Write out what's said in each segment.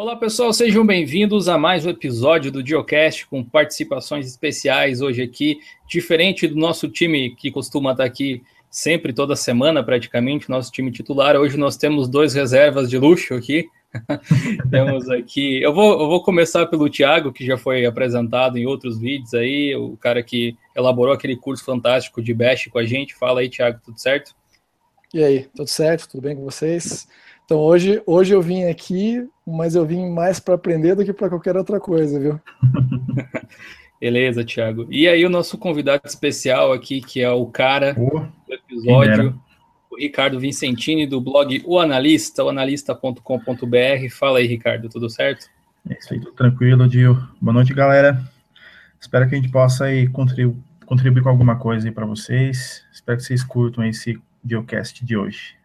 Olá pessoal, sejam bem-vindos a mais um episódio do Geocast com participações especiais hoje aqui, diferente do nosso time que costuma estar aqui sempre, toda semana praticamente, nosso time titular. Hoje nós temos dois reservas de luxo aqui. temos aqui. Eu vou, eu vou começar pelo Thiago, que já foi apresentado em outros vídeos aí, o cara que elaborou aquele curso fantástico de Bash com a gente. Fala aí, Thiago, tudo certo? E aí, tudo certo? Tudo bem com vocês? Então hoje, hoje eu vim aqui, mas eu vim mais para aprender do que para qualquer outra coisa, viu? Beleza, Thiago. E aí o nosso convidado especial aqui, que é o cara oh, do episódio, o Ricardo Vincentini, do blog O Analista, oanalista.com.br. Fala aí, Ricardo, tudo certo? É isso aí, tudo tranquilo, Dio. Boa noite, galera. Espero que a gente possa aí contribuir, contribuir com alguma coisa aí para vocês. Espero que vocês curtam esse Geocast de hoje.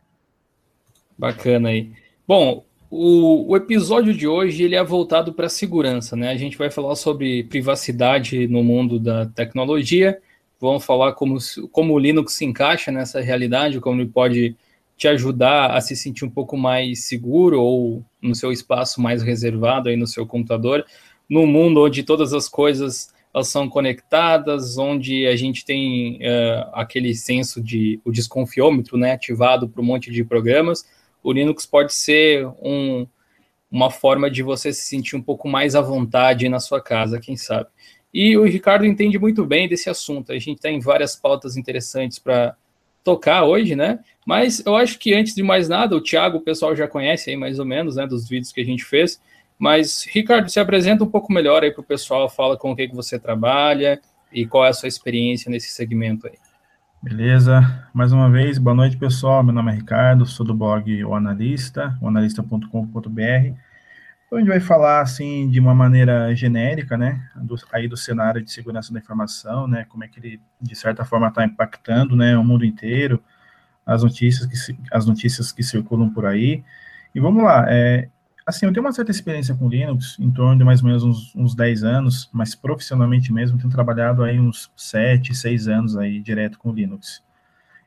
Bacana aí. Bom, o, o, episódio de hoje ele é voltado para a segurança, né? A gente vai falar sobre privacidade no mundo da tecnologia, vamos falar como, como o Linux se encaixa nessa realidade, como ele pode te ajudar a se sentir um pouco mais seguro ou no seu espaço mais reservado aí no seu computador, num mundo onde todas as coisas elas são conectadas, onde a gente tem uh, aquele senso de o desconfiômetro, né, ativado para um monte de programas o Linux pode ser um, uma forma de você se sentir um pouco mais à vontade na sua casa, quem sabe. E o Ricardo entende muito bem desse assunto. A gente tem várias pautas interessantes para tocar hoje, né? Mas eu acho que antes de mais nada, o Thiago, o pessoal já conhece aí mais ou menos, né, dos vídeos que a gente fez. Mas, Ricardo, se apresenta um pouco melhor aí para o pessoal, fala com o que, que você trabalha e qual é a sua experiência nesse segmento aí. Beleza, mais uma vez, boa noite pessoal, meu nome é Ricardo, sou do blog O Analista, oanalista.com.br, gente vai falar assim de uma maneira genérica, né, do, aí do cenário de segurança da informação, né, como é que ele de certa forma está impactando, né, o mundo inteiro, as notícias que, as notícias que circulam por aí, e vamos lá, é, Assim, eu tenho uma certa experiência com Linux, em torno de mais ou menos uns, uns 10 anos, mas profissionalmente mesmo, tenho trabalhado aí uns 7, 6 anos aí direto com Linux.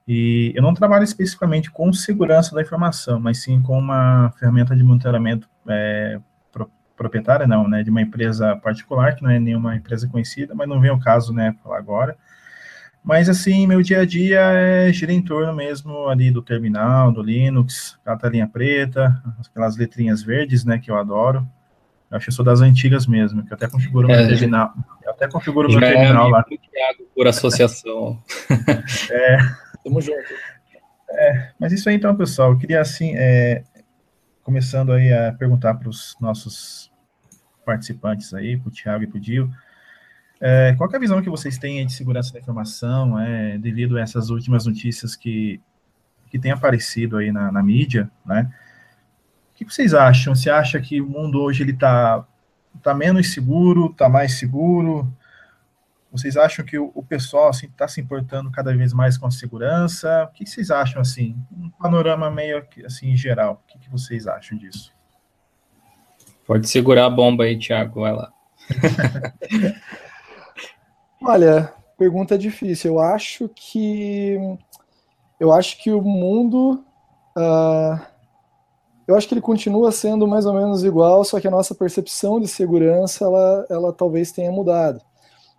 E eu não trabalho especificamente com segurança da informação, mas sim com uma ferramenta de monitoramento é, pro, proprietária, não, né, de uma empresa particular, que não é nenhuma empresa conhecida, mas não vem o caso, né, falar agora. Mas, assim, meu dia a dia é, gira em torno mesmo ali do terminal, do Linux, aquela telinha preta, aquelas letrinhas verdes, né, que eu adoro. Eu acho que eu sou das antigas mesmo, que eu até configuro é, meu terminal. Eu até configuro meu é terminal é lá. Por associação. é. Tamo junto. É, mas isso aí então, pessoal. Eu queria, assim, é, começando aí a perguntar para os nossos participantes aí, para o Thiago e para o Dio, é, qual é a visão que vocês têm de segurança da informação, é, devido a essas últimas notícias que, que têm aparecido aí na, na mídia, né? O que vocês acham? Você acha que o mundo hoje ele está tá menos seguro, está mais seguro? Vocês acham que o, o pessoal está assim, tá se importando cada vez mais com a segurança? O que vocês acham assim? Um panorama meio assim geral. O que, que vocês acham disso? Pode segurar a bomba aí, Thiago. Vai lá. Olha, pergunta difícil. Eu acho que eu acho que o mundo uh, eu acho que ele continua sendo mais ou menos igual, só que a nossa percepção de segurança ela, ela talvez tenha mudado.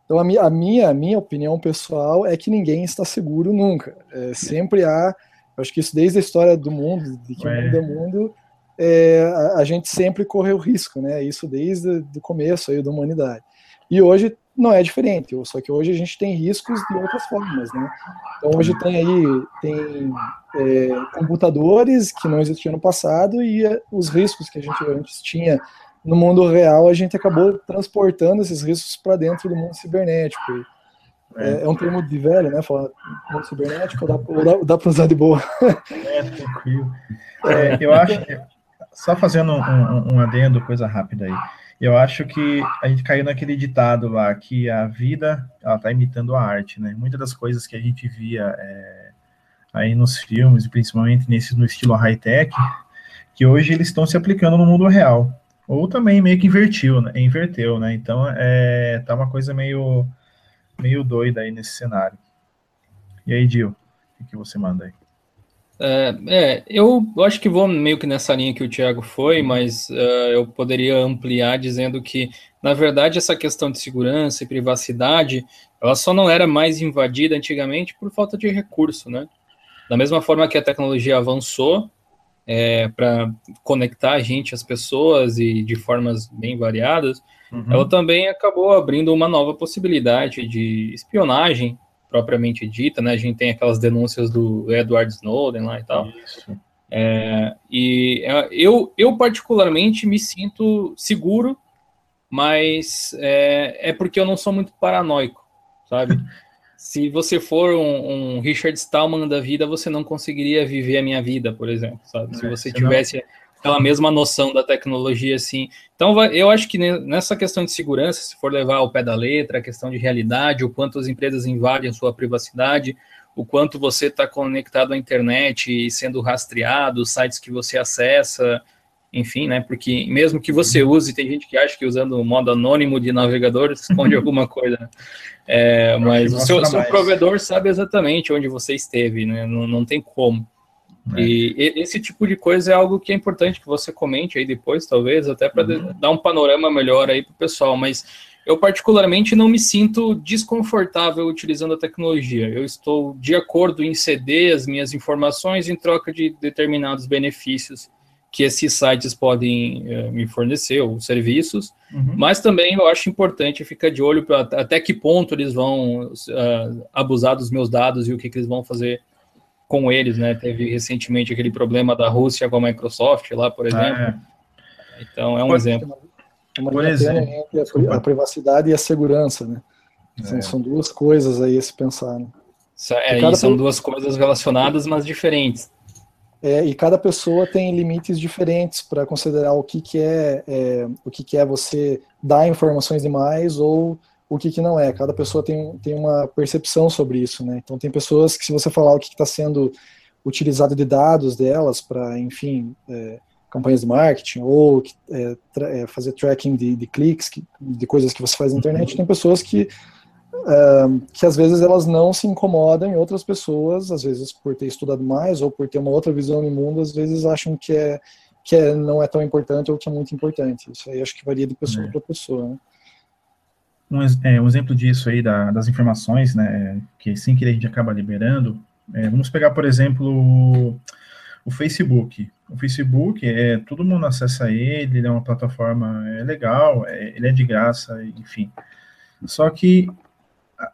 Então a minha, a minha, a minha opinião pessoal é que ninguém está seguro nunca. É, sempre há, eu acho que isso desde a história do mundo, de que mundo é mundo, é, a, a, gente sempre correu risco, né? Isso desde o começo aí da humanidade. E hoje não é diferente, só que hoje a gente tem riscos de outras formas, né? Então hoje tem aí tem é, computadores que não existiam no passado e é, os riscos que a gente antes tinha no mundo real a gente acabou transportando esses riscos para dentro do mundo cibernético. É, é, um termo de velho, né? Falar mundo cibernético, dá, dá, dá para usar de boa. É, tranquilo. É, eu acho, só fazendo um, um, um adendo, coisa rápida aí. Eu acho que a gente caiu naquele ditado lá, que a vida, ela tá imitando a arte, né? Muitas das coisas que a gente via é, aí nos filmes, principalmente nesses no estilo high-tech, que hoje eles estão se aplicando no mundo real. Ou também meio que invertiu, né? inverteu, né? Então, é, tá uma coisa meio, meio doida aí nesse cenário. E aí, Dil, o que você manda aí? É, é, eu acho que vou meio que nessa linha que o Thiago foi, mas uh, eu poderia ampliar dizendo que, na verdade, essa questão de segurança e privacidade, ela só não era mais invadida antigamente por falta de recurso, né? Da mesma forma que a tecnologia avançou é, para conectar a gente às pessoas e de formas bem variadas, uhum. ela também acabou abrindo uma nova possibilidade de espionagem propriamente dita, né? A gente tem aquelas denúncias do Edward Snowden lá e tal. É, e é, eu, eu particularmente me sinto seguro, mas é, é porque eu não sou muito paranoico, sabe? Se você for um, um, Richard Stallman da vida, você não conseguiria viver a minha vida, por exemplo, sabe? Se é, você tivesse aquela mesma noção da tecnologia, assim. Então, eu acho que nessa questão de segurança, se for levar ao pé da letra, a questão de realidade, o quanto as empresas invadem a sua privacidade, o quanto você está conectado à internet e sendo rastreado, sites que você acessa, enfim, né? Porque mesmo que você use, tem gente que acha que usando o modo anônimo de navegador esconde alguma coisa, né? É, mas o seu, seu provedor sabe exatamente onde você esteve, né? Não, não tem como. É. E esse tipo de coisa é algo que é importante que você comente aí depois, talvez, até para uhum. dar um panorama melhor aí para o pessoal. Mas eu, particularmente, não me sinto desconfortável utilizando a tecnologia. Eu estou de acordo em ceder as minhas informações em troca de determinados benefícios que esses sites podem uh, me fornecer, ou serviços, uhum. mas também eu acho importante ficar de olho para até que ponto eles vão uh, abusar dos meus dados e o que, que eles vão fazer com eles, né? Teve recentemente aquele problema da Rússia com a Microsoft lá, por exemplo. Ah, é. Então é um Pode, exemplo. Uma por exemplo. Entre a, a, privacidade e a segurança, né? É. São, duas coisas aí a se pensar. Né? É, são duas coisas relacionadas, mas diferentes. É, e cada pessoa tem limites diferentes para considerar o que, que é, é, o que, que é você dar informações demais ou o que, que não é. Cada pessoa tem, tem uma percepção sobre isso, né? Então tem pessoas que se você falar o que está sendo utilizado de dados delas para, enfim, é, campanhas de marketing ou é, tra é, fazer tracking de, de cliques, que, de coisas que você faz na internet, tem pessoas que que às vezes elas não se incomodam e outras pessoas, às vezes por ter estudado mais ou por ter uma outra visão do mundo, às vezes acham que é que é, não é tão importante ou que é muito importante. Isso aí acho que varia de pessoa é. para pessoa. Né? Um, é, um exemplo disso aí da, das informações, né, que sem querer a gente acaba liberando, é, vamos pegar, por exemplo, o, Facebook. O Facebook, é, todo mundo acessa ele, ele é uma plataforma é, legal, é, ele é de graça, enfim. Só que,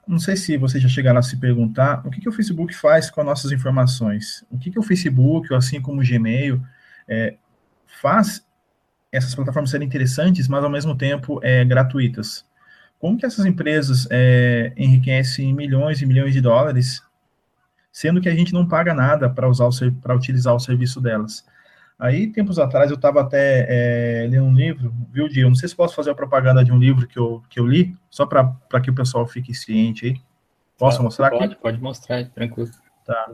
não sei se vocês já chegaram a se perguntar, o que, que o Facebook faz com as nossas informações? O que, que o Facebook, assim como o Gmail, é, faz essas plataformas serem interessantes, mas ao mesmo tempo é, gratuitas? Como que essas empresas é, enriquecem milhões e milhões de dólares, sendo que a gente não paga nada para usar para utilizar o serviço delas? Aí, tempos atrás, eu estava até é, lendo um livro, viu, Dio? Não sei se posso fazer a propaganda de um livro que eu, que eu li, só para que o pessoal fique ciente aí. Posso ah, mostrar pode, aqui? Pode mostrar, tranquilo. Tá.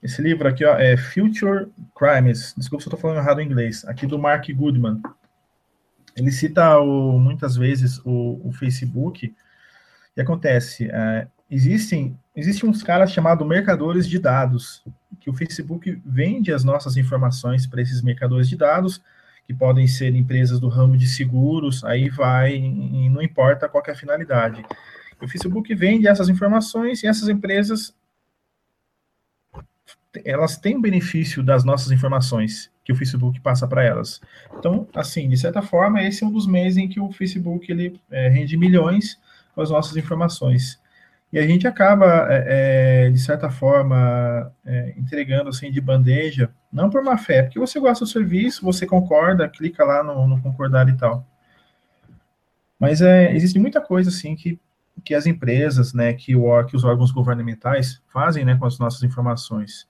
Esse livro aqui ó, é Future Crimes. Desculpa se eu estou falando errado em inglês. Aqui do Mark Goodman ele cita o, muitas vezes o, o, Facebook. Que acontece? É, existem, existem uns caras chamados mercadores de dados, que o Facebook vende as nossas informações para esses mercadores de dados, que podem ser empresas do ramo de seguros, aí vai, e não importa qual é a finalidade. O Facebook vende essas informações e essas empresas elas têm benefício das nossas informações que o Facebook passa para elas. Então, assim, de certa forma, esse é um dos meses em que o Facebook ele é, rende milhões com as nossas informações. E a gente acaba, é, é, de certa forma, é, entregando assim de bandeja, não por má fé, porque você gosta do serviço, você concorda, clica lá no, no concordar e tal. Mas é, existe muita coisa assim que, que as empresas, né, que, o, que os órgãos governamentais fazem né, com as nossas informações.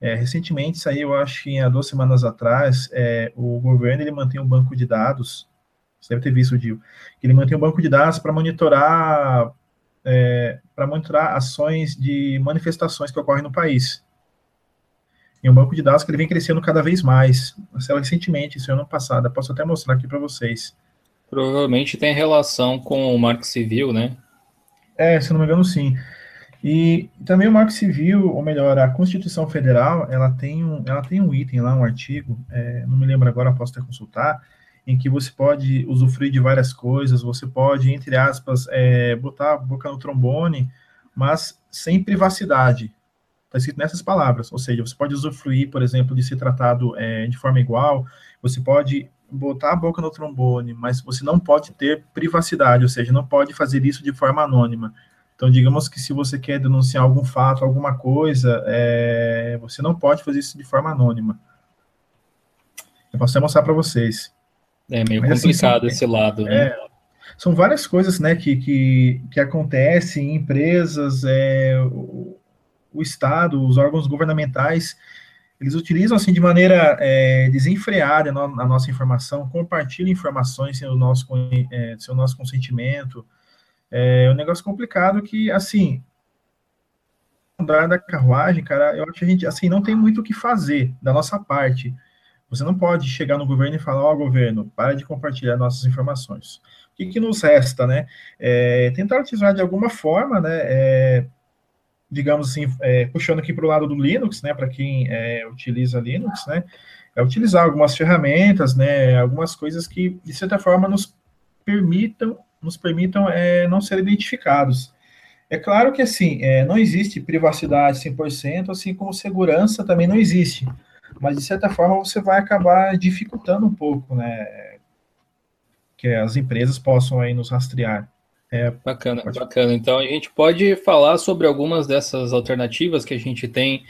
É, recentemente saiu, acho que há duas semanas atrás, é, o governo ele mantém um banco de dados, você deve ter visto, Dio, que ele mantém um banco de dados para monitorar é, para monitorar ações de manifestações que ocorrem no país. E um banco de dados que ele vem crescendo cada vez mais. Saiu recentemente, isso ano passado, posso até mostrar aqui para vocês. Provavelmente tem relação com o Marco Civil, né? É, se não me engano, sim. E também o Marco Civil, ou melhor, a Constituição Federal, ela tem um, ela tem um item lá, um artigo, é, não me lembro agora, posso até consultar, em que você pode usufruir de várias coisas, você pode, entre aspas, é, botar a boca no trombone, mas sem privacidade. Está escrito nessas palavras, ou seja, você pode usufruir, por exemplo, de ser tratado é, de forma igual, você pode botar a boca no trombone, mas você não pode ter privacidade, ou seja, não pode fazer isso de forma anônima. Então, digamos que se você quer denunciar algum fato, alguma coisa, é, você não pode fazer isso de forma anônima. Eu posso até mostrar para vocês. É meio Mas, assim, complicado assim, esse lado. Né? É, são várias coisas né, que, que, que acontecem em empresas, é, o, o, Estado, os órgãos governamentais, eles utilizam assim de maneira é, desenfreada a nossa informação, compartilham informações sem o nosso, é, sem o nosso consentimento, é um negócio complicado que, assim, andar da carruagem, cara, eu acho que a gente, assim, não tem muito o que fazer da nossa parte. Você não pode chegar no governo e falar, ó, oh, governo, para de compartilhar nossas informações. O que, que nos resta, né? É, tentar utilizar de alguma forma, né? É, digamos assim, é, puxando aqui para o lado do Linux, né? Para quem é, utiliza Linux, né? É utilizar algumas ferramentas, né? Algumas coisas que, de certa forma, nos permitam nos permitam é, não ser identificados. É claro que, assim, é, não existe privacidade 100%, assim como segurança também não existe. Mas, de certa forma, você vai acabar dificultando um pouco, né? Que as empresas possam aí nos rastrear. É, bacana, pode... bacana. Então, a gente pode falar sobre algumas dessas alternativas que a gente tem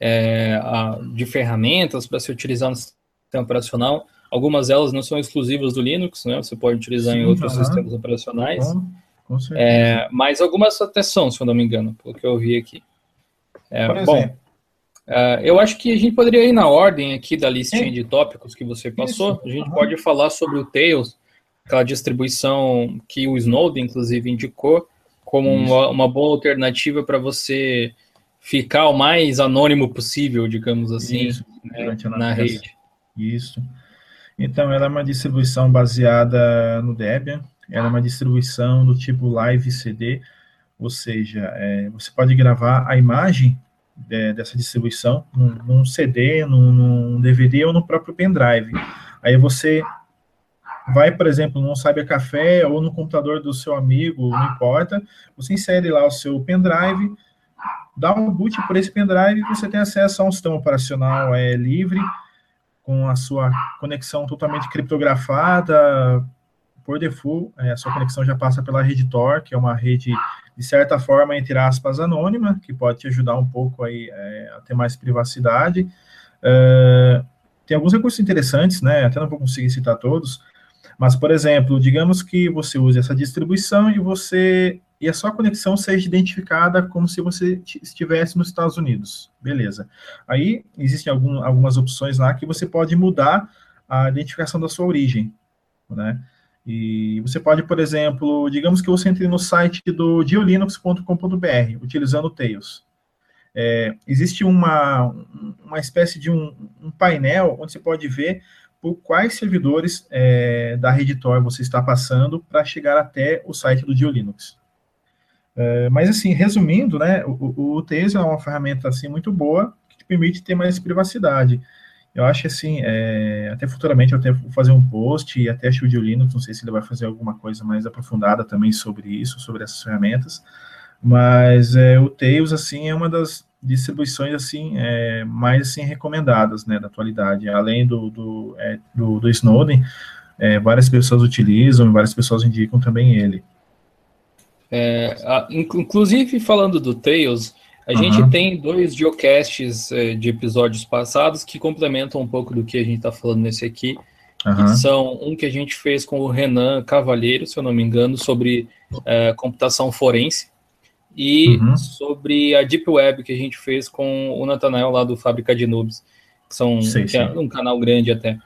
é, a, de ferramentas para se utilizar no sistema operacional. Algumas delas não são exclusivas do Linux, né? Você pode utilizar Sim, em outros sistemas operacionais. Com, com certeza. É, mas algumas até são, se eu não me engano, pelo que eu vi aqui. É, bom, uh, eu acho que a gente poderia ir na ordem aqui da listinha Sim. de tópicos que você passou. Isso. A gente pode falar sobre o Tails, aquela distribuição que o Snowden, inclusive, indicou como uma, uma, boa alternativa para você ficar o mais anônimo possível, digamos assim, né, na rede. Isso. Então, ela é uma distribuição baseada no Debian, ela é uma distribuição do tipo Live CD, ou seja, é, você pode gravar a imagem de, dessa distribuição num, num CD, num, num, DVD ou no próprio pendrive. Aí você vai, por exemplo, num Cybercafé ou no computador do seu amigo, não importa, você insere lá o seu pendrive, dá um boot por esse pendrive e você tem acesso a um sistema operacional é, livre, com a sua conexão totalmente criptografada, por default, é, a sua conexão já passa pela rede Tor, que é uma rede, de certa forma, entre aspas, anônima, que pode te ajudar um pouco aí, é, a ter mais privacidade. É, tem alguns recursos interessantes, né, até não vou conseguir citar todos, mas, por exemplo, digamos que você use essa distribuição e você e a sua conexão seja identificada como se você estivesse nos Estados Unidos. Beleza. Aí existem algum, algumas opções lá que você pode mudar a identificação da sua origem, né? E você pode, por exemplo, digamos que você entre no site do diolinux.com.br, utilizando o Tails. É, existe uma, uma espécie de um, um, painel onde você pode ver por quais servidores é, da rede Tor você está passando para chegar até o site do Diolinux. É, mas, assim, resumindo, né, o, o é uma ferramenta, assim, muito boa, que te permite ter mais privacidade. Eu acho, assim, é, até futuramente eu até vou fazer um post, e até acho o Linux, não sei se ele vai fazer alguma coisa mais aprofundada também sobre isso, sobre essas ferramentas, mas é, o Tails, assim, é uma das distribuições, assim, é, mais, assim, recomendadas, né, da atualidade, além do, do, é, do, do Snowden, é, várias pessoas utilizam, várias pessoas indicam também ele. É, a, inclusive, falando do Tails, a uhum. gente tem dois geocasts é, de episódios passados que complementam um pouco do que a gente está falando nesse aqui. Uhum. são um que a gente fez com o Renan Cavalheiro, se eu não me engano, sobre é, computação forense, e uhum. sobre a Deep Web que a gente fez com o Nathanael lá do Fábrica de Noobs, que são que é um canal grande até.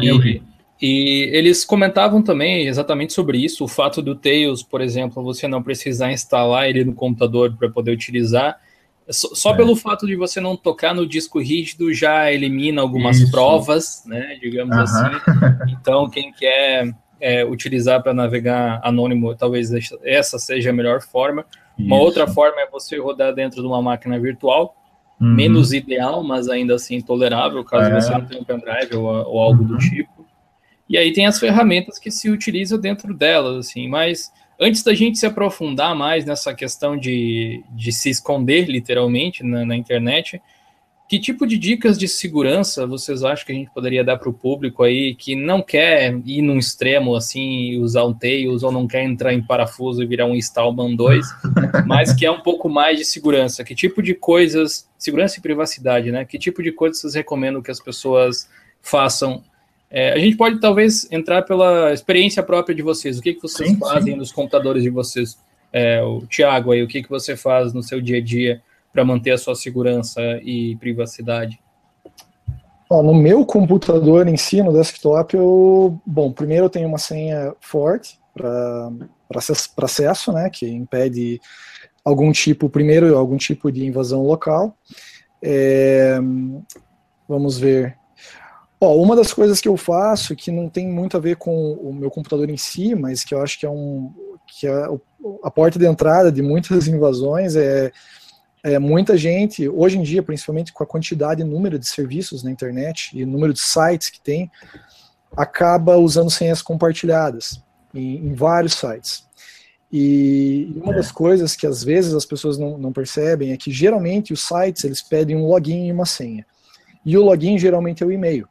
E, eu vi. E eles comentavam também exatamente sobre isso, o fato do Tails, por exemplo, você não precisar instalar ele no computador para poder utilizar. Só, é. pelo fato de você não tocar no disco rígido já elimina algumas isso. provas, né? Digamos assim. Então, quem quer é, utilizar para navegar anônimo, talvez essa seja a melhor forma. Uma outra forma é você rodar dentro de uma máquina virtual, uhum. menos ideal, mas ainda assim tolerável, caso é. você não tenha um pendrive ou, ou algo uhum. do tipo. E aí tem as ferramentas que se utilizam dentro delas, assim, mas antes da gente se aprofundar mais nessa questão de, de se esconder literalmente na, na internet, que tipo de dicas de segurança vocês acham que a gente poderia dar para o público aí que não quer ir num extremo assim, usar um Tails, ou não quer entrar em parafuso e virar um Stallman 2, mas que é um pouco mais de segurança? Que tipo de coisas, segurança e privacidade, né? Que tipo de coisas vocês recomendam que as pessoas façam? É, a gente pode talvez entrar pela experiência própria de vocês. O que, que vocês sim, fazem sim. nos computadores de vocês? É, o Thiago aí, o que, que você faz no seu dia a dia? para manter a sua segurança e privacidade? Ó, no meu computador em si, no desktop, eu, bom, primeiro eu tenho uma senha forte para acesso, né, que impede algum tipo, primeiro, algum tipo de invasão local. É, vamos ver. Ó, uma das coisas que eu faço, que não tem muito a ver com o meu computador em si, mas que eu acho que é um que é a porta de entrada de muitas invasões é é, muita gente, hoje em dia, principalmente com a quantidade e número de serviços na internet e número de sites que tem, acaba usando senhas compartilhadas em, em vários sites. E uma é. das coisas que às vezes as pessoas não, não, percebem é que geralmente os sites eles pedem um login e uma senha. E o login geralmente é o e-mail.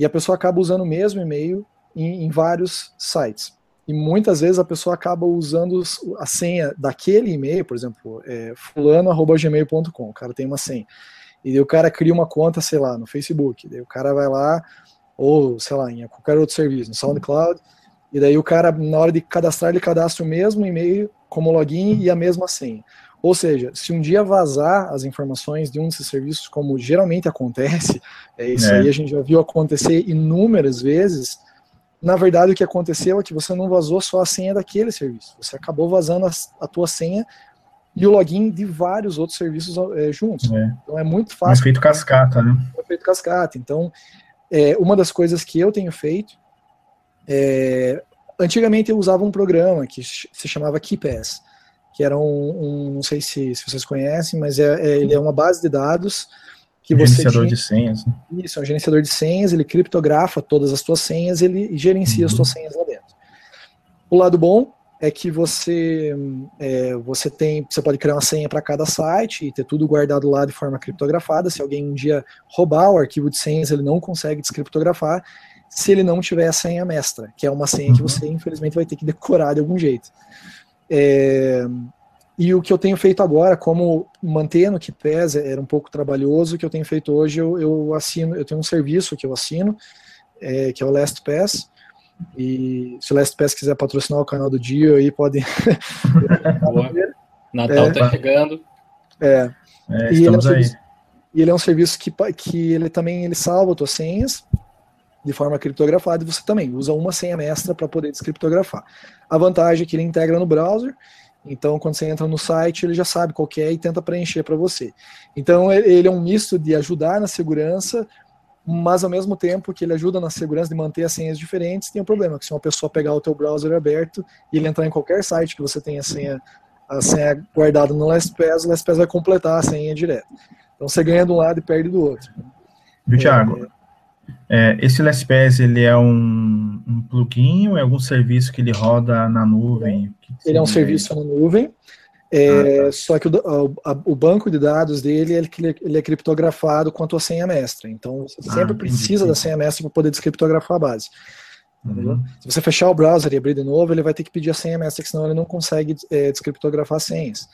E a pessoa acaba usando o mesmo e-mail em, em vários sites. E muitas vezes a pessoa acaba usando a senha daquele e-mail, por exemplo, é, fulano.gmail.com, o cara tem uma senha. E daí o cara cria uma conta, sei lá, no Facebook. Daí o cara vai lá, ou sei lá, em qualquer outro serviço, no SoundCloud. E daí o cara, na hora de cadastrar, ele cadastra o mesmo e-mail como login e a mesma senha. Ou seja, se um dia vazar as informações de um desses serviços, como geralmente acontece, é isso é. aí a gente já viu acontecer inúmeras vezes, na verdade o que aconteceu é que você não vazou só a senha daquele serviço, você acabou vazando a, a tua senha e o login de vários outros serviços é, juntos. É. Então é muito fácil. É feito cascata, né? É feito cascata. Então, é, uma das coisas que eu tenho feito, é, antigamente eu usava um programa que se chamava KeePass, que era um, um não sei se, se, vocês conhecem, mas é, é ele é uma base de dados que você gerenciador de senhas. Né? Isso, é um gerenciador de senhas, ele criptografa todas as suas senhas, ele gerencia uhum. as suas senhas lá dentro. O lado bom é que você é, você tem você pode criar uma senha para cada site e ter tudo guardado lá de forma criptografada. Se alguém um dia roubar o arquivo de senhas, ele não consegue descriptografar se ele não tiver a senha mestra, que é uma senha uhum. que você infelizmente vai ter que decorar de algum jeito. É, e o que eu tenho feito agora, como manter no que pesa era um pouco trabalhoso, o que eu tenho feito hoje, eu, eu assino, eu tenho um serviço que eu assino, é, que é o LastPass, e se o LastPass quiser patrocinar o canal do dia, aí pode... Natal é, tá chegando. É, é e, ele é um serviço, e ele é um serviço que, que ele também ele salva suas senhas, de forma criptografada, e você também usa uma senha mestra para poder descriptografar. A vantagem é que ele integra no browser, então, quando você entra no site, ele já sabe qual é e tenta preencher para você. Então, ele é um misto de ajudar na segurança, mas ao mesmo tempo que ele ajuda na segurança de manter as senhas diferentes, tem um problema, que se uma pessoa pegar o teu browser aberto e ele entrar em qualquer site que você tenha a senha, a senha guardada no LastPass, o LastPass vai completar a senha direto. Então, você ganha de um lado e perde do outro. Viu, Thiago? É, é, esse LastPass, ele é um, um plugin ou é algum serviço que ele roda na nuvem? Ele é um serviço na nuvem, é, ah, tá. só que o, a, o, banco de dados dele ele, ele, é criptografado com a tua senha mestra. Então, você ah, sempre precisa da senha mestra para poder descriptografar a base. Uhum. Se você fechar o browser e abrir de novo, ele vai ter que pedir a senha mestra, senão ele não consegue é, descriptografar senhas.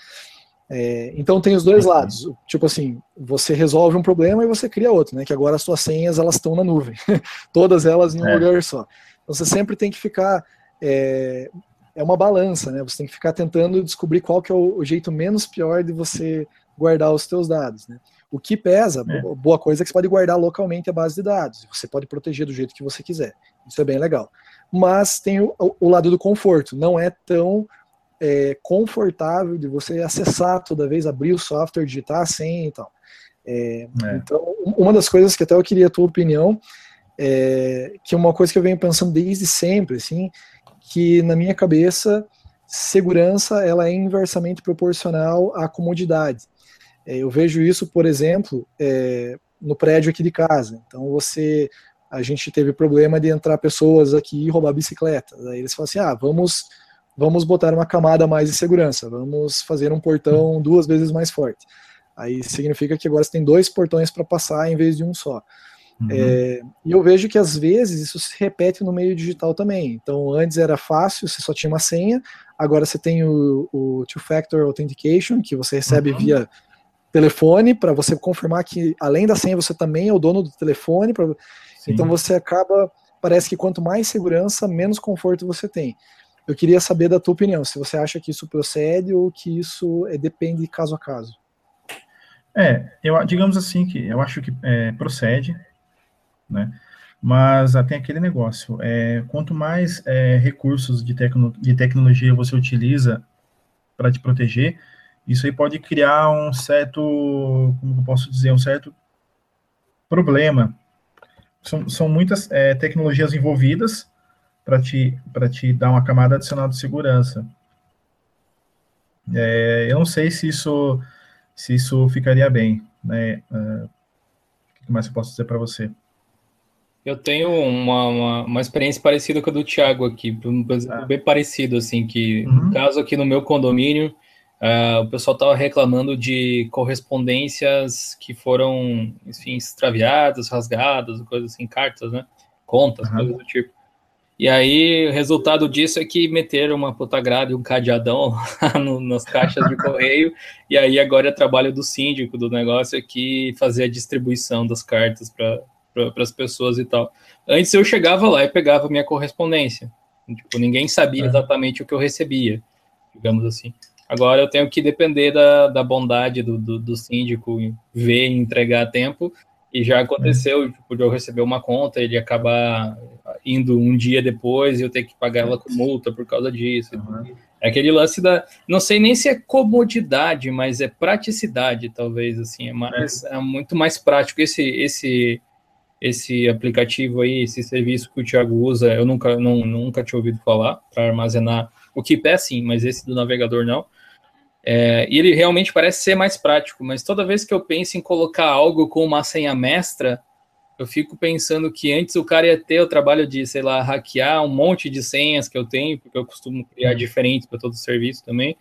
É, então tem os dois lados. Tipo assim, você resolve um problema e você cria outro, né? Que agora as suas senhas elas estão na nuvem, todas elas em um é. lugar só. Então você sempre tem que ficar é, é, uma balança, né? Você tem que ficar tentando descobrir qual que é o, o jeito menos pior de você guardar os seus dados, né? O que pesa, é. boa coisa é que você pode guardar localmente a base de dados. Você pode proteger do jeito que você quiser. Isso é bem legal. Mas tem o, o lado do conforto. Não é tão é, confortável de você acessar toda vez, abrir o software, digitar a senha e tal. É, é. Então, uma das coisas que até eu queria a tua opinião, é, que é uma coisa que eu venho pensando desde sempre, assim, que na minha cabeça segurança ela é inversamente proporcional à comodidade. É, eu vejo isso, por exemplo, é, no prédio aqui de casa. Então você, a gente teve problema de entrar pessoas aqui e roubar bicicleta. Aí eles falam assim, ah, vamos, vamos botar uma camada mais de segurança, vamos fazer um portão duas vezes mais forte. Aí significa que agora você tem dois portões para passar em vez de um só. Uhum. É, e eu vejo que às vezes isso se repete no meio digital também. Então, antes era fácil, você só tinha uma senha, agora você tem o, o Two-Factor Authentication, que você recebe uhum. via telefone, para você confirmar que além da senha você também é o dono do telefone. Pra... Então, você acaba, parece que quanto mais segurança, menos conforto você tem. Eu queria saber da tua opinião, se você acha que isso procede ou que isso é, depende caso a caso. É, eu, digamos assim que eu acho que é, procede, né? Mas tem aquele negócio, é, quanto mais é, recursos de, tecno, de tecnologia você utiliza para te proteger, isso aí pode criar um certo, como eu posso dizer, um certo problema. São, são muitas é, tecnologias envolvidas para te, te dar uma camada adicional de segurança. É, eu não sei se isso, se isso ficaria bem. Né? Uh, o que mais eu posso dizer para você? Eu tenho uma, uma, uma, experiência parecida com a do Thiago aqui, ah. bem parecido, assim, que uhum. no caso aqui no meu condomínio, uh, o pessoal estava reclamando de correspondências que foram, enfim, extraviadas, rasgadas, coisas assim, cartas, né? Contas, uhum. coisas do tipo. E aí, o resultado disso é que meteram uma puta grade, um cadeadão no, nas caixas de correio, e aí agora é trabalho do síndico do negócio aqui fazer a distribuição das cartas para para as pessoas e tal. Antes eu chegava lá e pegava minha correspondência. Tipo, ninguém sabia exatamente o que eu recebia, digamos assim. Agora eu tenho que depender da, da bondade do, do, do síndico ver e entregar a tempo. E já aconteceu é. tipo, de eu receber uma conta, ele acabar indo um dia depois e eu ter que pagar ela com multa por causa disso. Uhum. É aquele lance da. Não sei nem se é comodidade, mas é praticidade, talvez, assim. É, mais, é. é muito mais prático. Esse, esse esse aplicativo aí, esse serviço que o Thiago usa, eu nunca, não, nunca tinha ouvido falar para armazenar o Keep é sim, mas esse do navegador não. É, e ele realmente parece ser mais prático, mas toda vez que eu penso em colocar algo com uma senha mestra, eu fico pensando que antes o cara ia ter o trabalho de, sei lá, hackear um monte de senhas que eu tenho, porque eu costumo criar uhum. diferentes para todo o serviço também.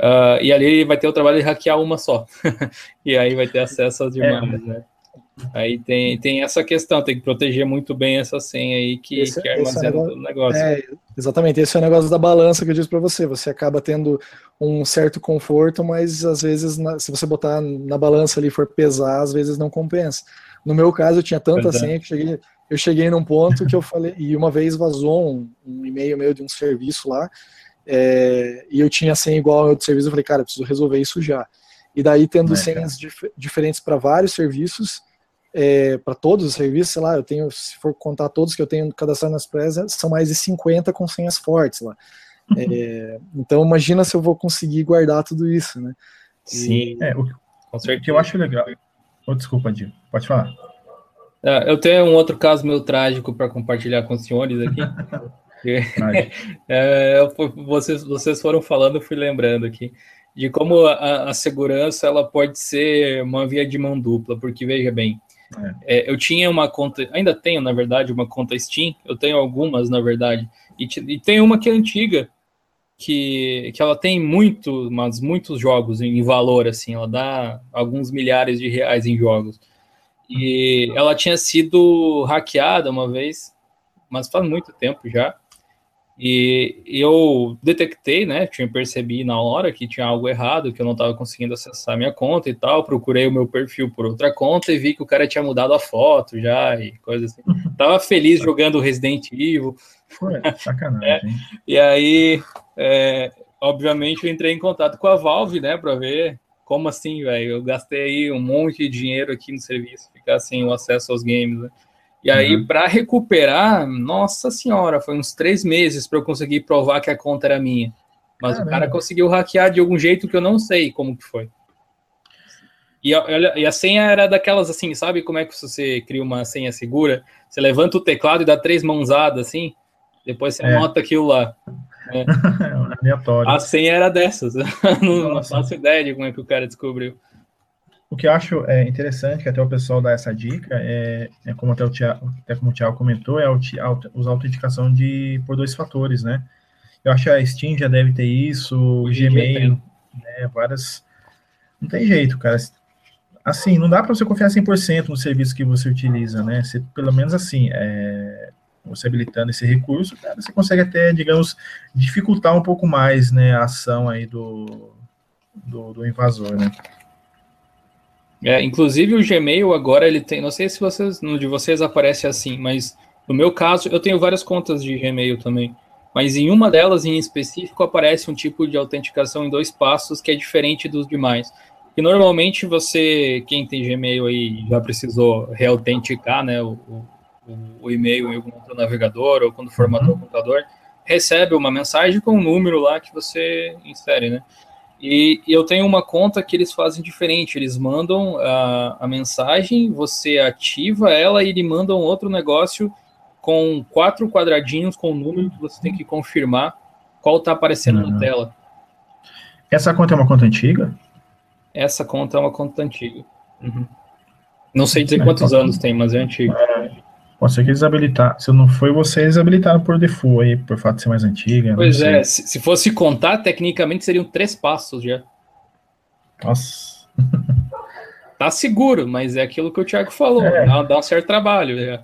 Uh, e ali ele vai ter o trabalho de hackear uma só. e aí vai ter acesso às demais, é. né? Aí tem, tem essa questão, tem que proteger muito bem essa senha aí que, esse, que armazena é o negócio. É, exatamente, esse é o negócio da balança que eu disse para você. Você acaba tendo um certo conforto, mas às vezes, na, se você botar na balança ali for pesar, às vezes não compensa. No meu caso, eu tinha tanta senha que cheguei, eu cheguei num ponto que eu falei, e uma vez vazou um, um e-mail meu de um serviço lá, é, e eu tinha senha igual ao outro serviço, eu falei, cara, eu preciso resolver isso já. E daí, tendo é, senhas dif diferentes para vários serviços, é, para todos os serviços, sei lá, eu tenho, se for contar todos que eu tenho cadastrado nas presas, são mais de 50 com senhas fortes lá. É, então imagina se eu vou conseguir guardar tudo isso, né? E... Sim, é, o, com certeza. que eu acho legal. Oh, desculpa, Dio, pode falar. É, eu tenho um outro caso meu trágico para compartilhar com os senhores aqui. é, vocês, vocês foram falando, eu fui lembrando aqui de como a, a, segurança ela pode ser uma via de mão dupla, porque veja bem, é. Eu tinha uma conta, ainda tenho, na verdade, uma conta Steam. Eu tenho algumas, na verdade. E, e tem uma que é antiga, que, que ela tem muito, mas muitos jogos em valor, assim. Ela dá alguns milhares de reais em jogos. E ela tinha sido hackeada uma vez, mas faz muito tempo já. E eu detectei, né? Tinha percebi na hora que tinha algo errado, que eu não estava conseguindo acessar minha conta e tal. Procurei o meu perfil por outra conta e vi que o cara tinha mudado a foto já e coisa assim. Tava feliz jogando Resident Evil. Foi, sacanagem. é, e aí, é, obviamente, eu entrei em contato com a Valve, né, para ver como assim, velho. Eu gastei aí um monte de dinheiro aqui no serviço, ficar sem o acesso aos games, né? E aí, uhum. para recuperar, nossa senhora, foi uns três meses para eu conseguir provar que a conta era minha. Mas Caramba. o cara conseguiu hackear de algum jeito que eu não sei como que foi. E, e a senha era daquelas assim, sabe como é que você cria uma senha segura? Você levanta o teclado e dá três mãozadas assim, depois você é. anota aquilo lá. É. Aleatório. A senha era dessas. não, não faço ideia de como é que o cara descobriu. O que eu acho é, interessante, que até o pessoal dá essa dica, é, é como até, o Thiago, até como o Thiago comentou, é usar autenticação de, por dois fatores, né? Eu acho que a Steam já deve ter isso, o Gmail, né, várias... Não tem jeito, cara. Assim, não dá para você confiar 100% no serviço que você utiliza, né? Você, pelo menos assim, é, você habilitando esse recurso, cara, você consegue até, digamos, dificultar um pouco mais, né, a ação aí do, do, do invasor, né? É, inclusive o Gmail agora ele tem, não sei se vocês, no de vocês aparece assim, mas no meu caso eu tenho várias contas de Gmail também, mas em uma delas em específico aparece um tipo de autenticação em dois passos que é diferente dos demais. E normalmente você, quem tem Gmail aí já precisou reautenticar, né, o, o, o e-mail em algum outro navegador ou quando formatou uhum. o computador, recebe uma mensagem com um número lá que você insere, né? E, eu tenho uma conta que eles fazem diferente. Eles mandam a, a mensagem, você ativa ela e ele manda um outro negócio com quatro quadradinhos com o número que você tem que confirmar qual está aparecendo uhum. na tela. Essa conta é uma conta antiga? Essa conta é uma conta antiga. Uhum. Não sei dizer é, quantos anos tem, mas é antiga. É, Pode ser que eles habilitaram. Se não foi você, eles habilitaram por default aí, por fato de ser mais antiga. Pois é, se, se, fosse contar, tecnicamente seriam três passos já. Nossa. tá seguro, mas é aquilo que o Thiago falou. É. Dá, dá, um certo trabalho. Já.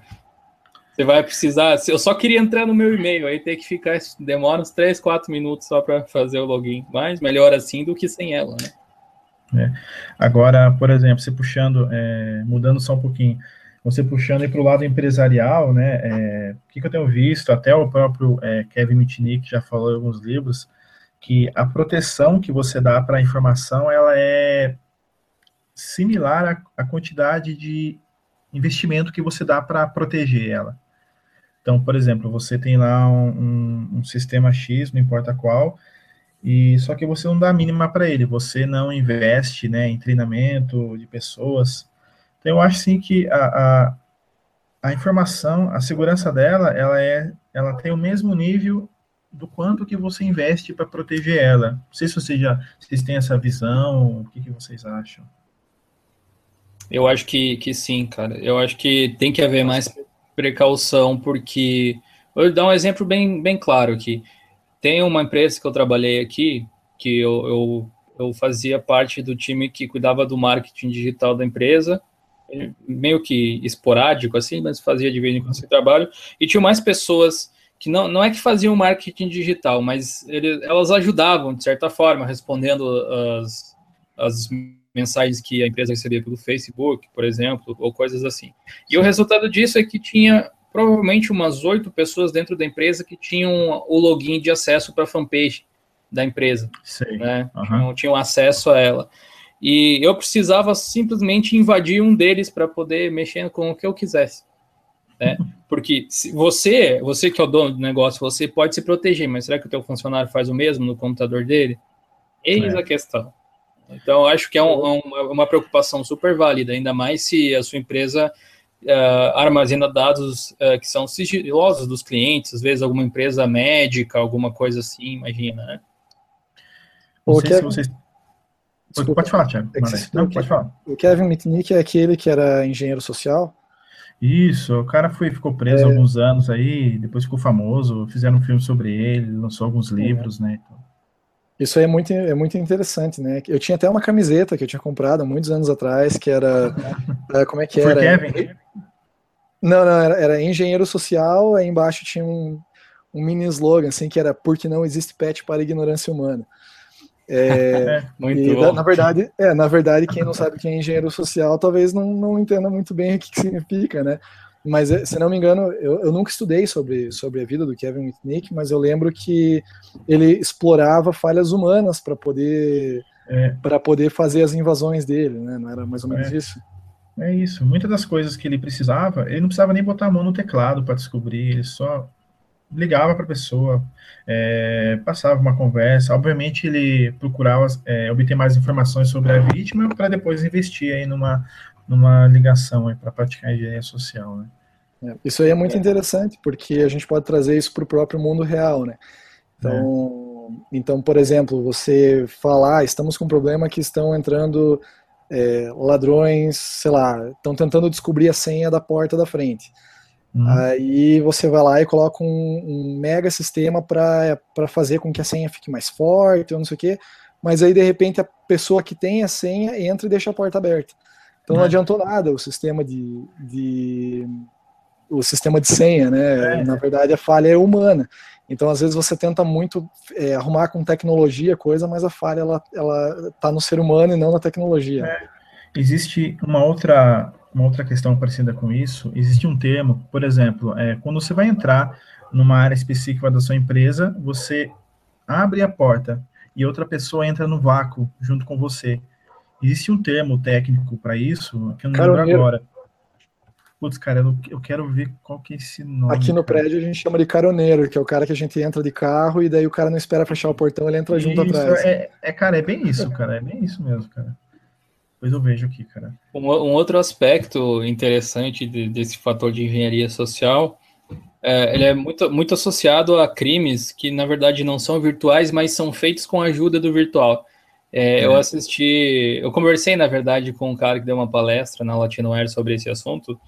Você vai precisar. Eu só queria entrar no meu e-mail, aí tem que ficar. Demora uns 3, 4 minutos só para fazer o login. Mas melhor assim do que sem ela, né? É. Agora, por exemplo, se puxando, é, mudando só um pouquinho você puxando para o lado empresarial, né, é, o que, que, eu tenho visto, até o próprio é, Kevin Mitnick já falou em alguns livros, que a proteção que você dá para a informação, ela é similar à, à, quantidade de investimento que você dá para proteger ela. Então, por exemplo, você tem lá um, um, um sistema X, não importa qual, e só que você não dá a mínima para ele, você não investe né, em treinamento de pessoas, então, eu acho sim que a, a, a, informação, a segurança dela, ela é, ela tem o mesmo nível do quanto que você investe para proteger ela. Não sei se vocês já vocês têm essa visão, o que, que vocês acham? Eu acho que, que sim, cara. Eu acho que tem que haver mais precaução, porque. Vou dar um exemplo bem, bem claro aqui. Tem uma empresa que eu trabalhei aqui, que eu, eu, eu fazia parte do time que cuidava do marketing digital da empresa, meio que esporádico, assim, mas fazia de vez em quando esse trabalho, e tinha mais pessoas que não, não é que faziam marketing digital, mas ele, elas ajudavam, de certa forma, respondendo as, as mensagens que a empresa recebia pelo Facebook, por exemplo, ou coisas assim. E o resultado disso é que tinha provavelmente umas oito pessoas dentro da empresa que tinham o login de acesso para a fanpage da empresa. Sei. Né? Uhum. Tinham, tinham acesso a ela. E eu precisava simplesmente invadir um deles para poder mexer com o que eu quisesse. Né? Porque se você, você que é o dono do negócio, você pode se proteger, mas será que o teu funcionário faz o mesmo no computador dele? Eis é. a questão. Então, acho que é um, um, uma preocupação super válida, ainda mais se a sua empresa uh, armazena dados uh, que são sigilosos dos clientes, às vezes alguma empresa médica, alguma coisa assim, imagina, né? Não sei se vocês Desculpa. Pode falar, Thiago. É Não, pode falar. O Kevin Mitnick é aquele que era engenheiro social? Isso, o cara foi, ficou preso é. alguns anos aí, depois ficou famoso, fizeram um filme sobre ele, lançou alguns é. livros, é. né? Isso aí é muito, é muito interessante, né? Eu tinha até uma camiseta que eu tinha comprado há muitos anos atrás, que era. É, como é que foi era? Kevin? Não, não, era, era engenheiro social, aí embaixo tinha um, um mini slogan, assim, que era porque não existe pet para ignorância humana. É, muito bom. Na verdade, é, na verdade, quem não sabe quem é engenheiro social talvez não, não entenda muito bem o que, que significa, né? Mas, é, se não me engano, eu, eu nunca estudei sobre, sobre a vida do Kevin Mitnick, mas eu lembro que ele explorava falhas humanas para poder é. poder fazer as invasões dele, né? Não era mais ou menos é. isso? É isso. Muitas das coisas que ele precisava, ele não precisava nem botar a mão no teclado para descobrir, ele só ligava para a pessoa, é, passava uma conversa. Obviamente, ele procurava é, obter mais informações sobre a vítima para depois investir aí numa, numa ligação para praticar engenharia social. Né? É, isso aí é muito interessante, porque a gente pode trazer isso para o próprio mundo real. Né? Então, é. então por exemplo, você falar, ah, estamos com um problema que estão entrando é, ladrões, sei lá, estão tentando descobrir a senha da porta da frente. Uhum. Aí você vai lá e coloca um, um mega sistema para fazer com que a senha fique mais forte, ou não sei o quê, mas aí de repente a pessoa que tem a senha entra e deixa a porta aberta. Então não adiantou nada o sistema de, de o sistema de senha, né? É. Na verdade a falha é humana. Então às vezes você tenta muito é, arrumar com tecnologia coisa, mas a falha ela ela está no ser humano e não na tecnologia. É. Existe uma outra uma outra questão parecida com isso, existe um termo, por exemplo, é, quando você vai entrar numa área específica da sua empresa, você abre a porta e outra pessoa entra no vácuo junto com você. Existe um termo técnico para isso, que eu não Caroneiro. lembro agora. Putz, cara, eu, eu, quero ver qual que é esse nome. Aqui no cara. prédio a gente chama de caroneiro, que é o cara que a gente entra de carro e daí o cara não espera fechar o portão, ele entra junto isso, atrás. É, é, cara, é bem isso, cara, é bem isso mesmo, cara. Depois eu vejo aqui, cara. Um, um outro aspecto interessante de, desse fator de engenharia social é, ele é muito, muito associado a crimes que, na verdade, não são virtuais, mas são feitos com a ajuda do virtual. É, é. Eu assisti, eu conversei, na verdade, com um cara que deu uma palestra na Latinoair sobre esse assunto,